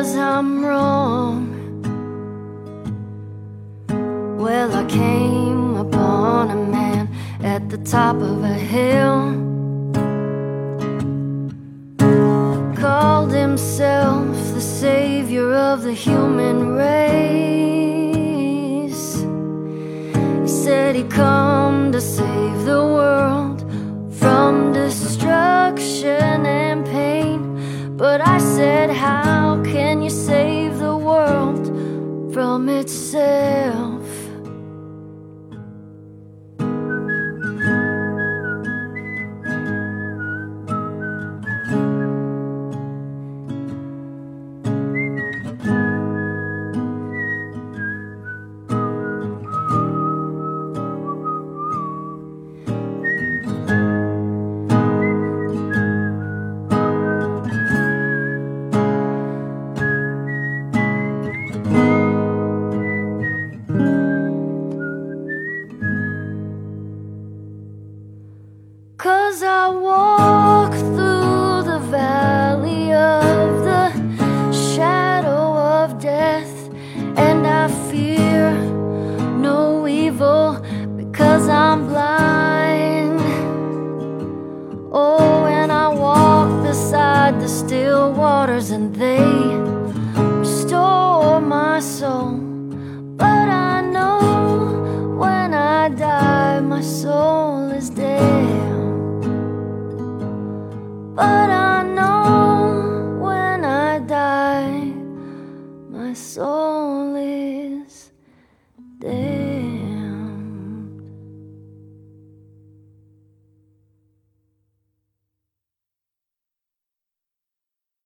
because I'm wrong. Well, I came upon a man at the top of a hill. Called himself the savior of the human race. He said he'd come to save the world from destruction and pain. But I said, How from itself?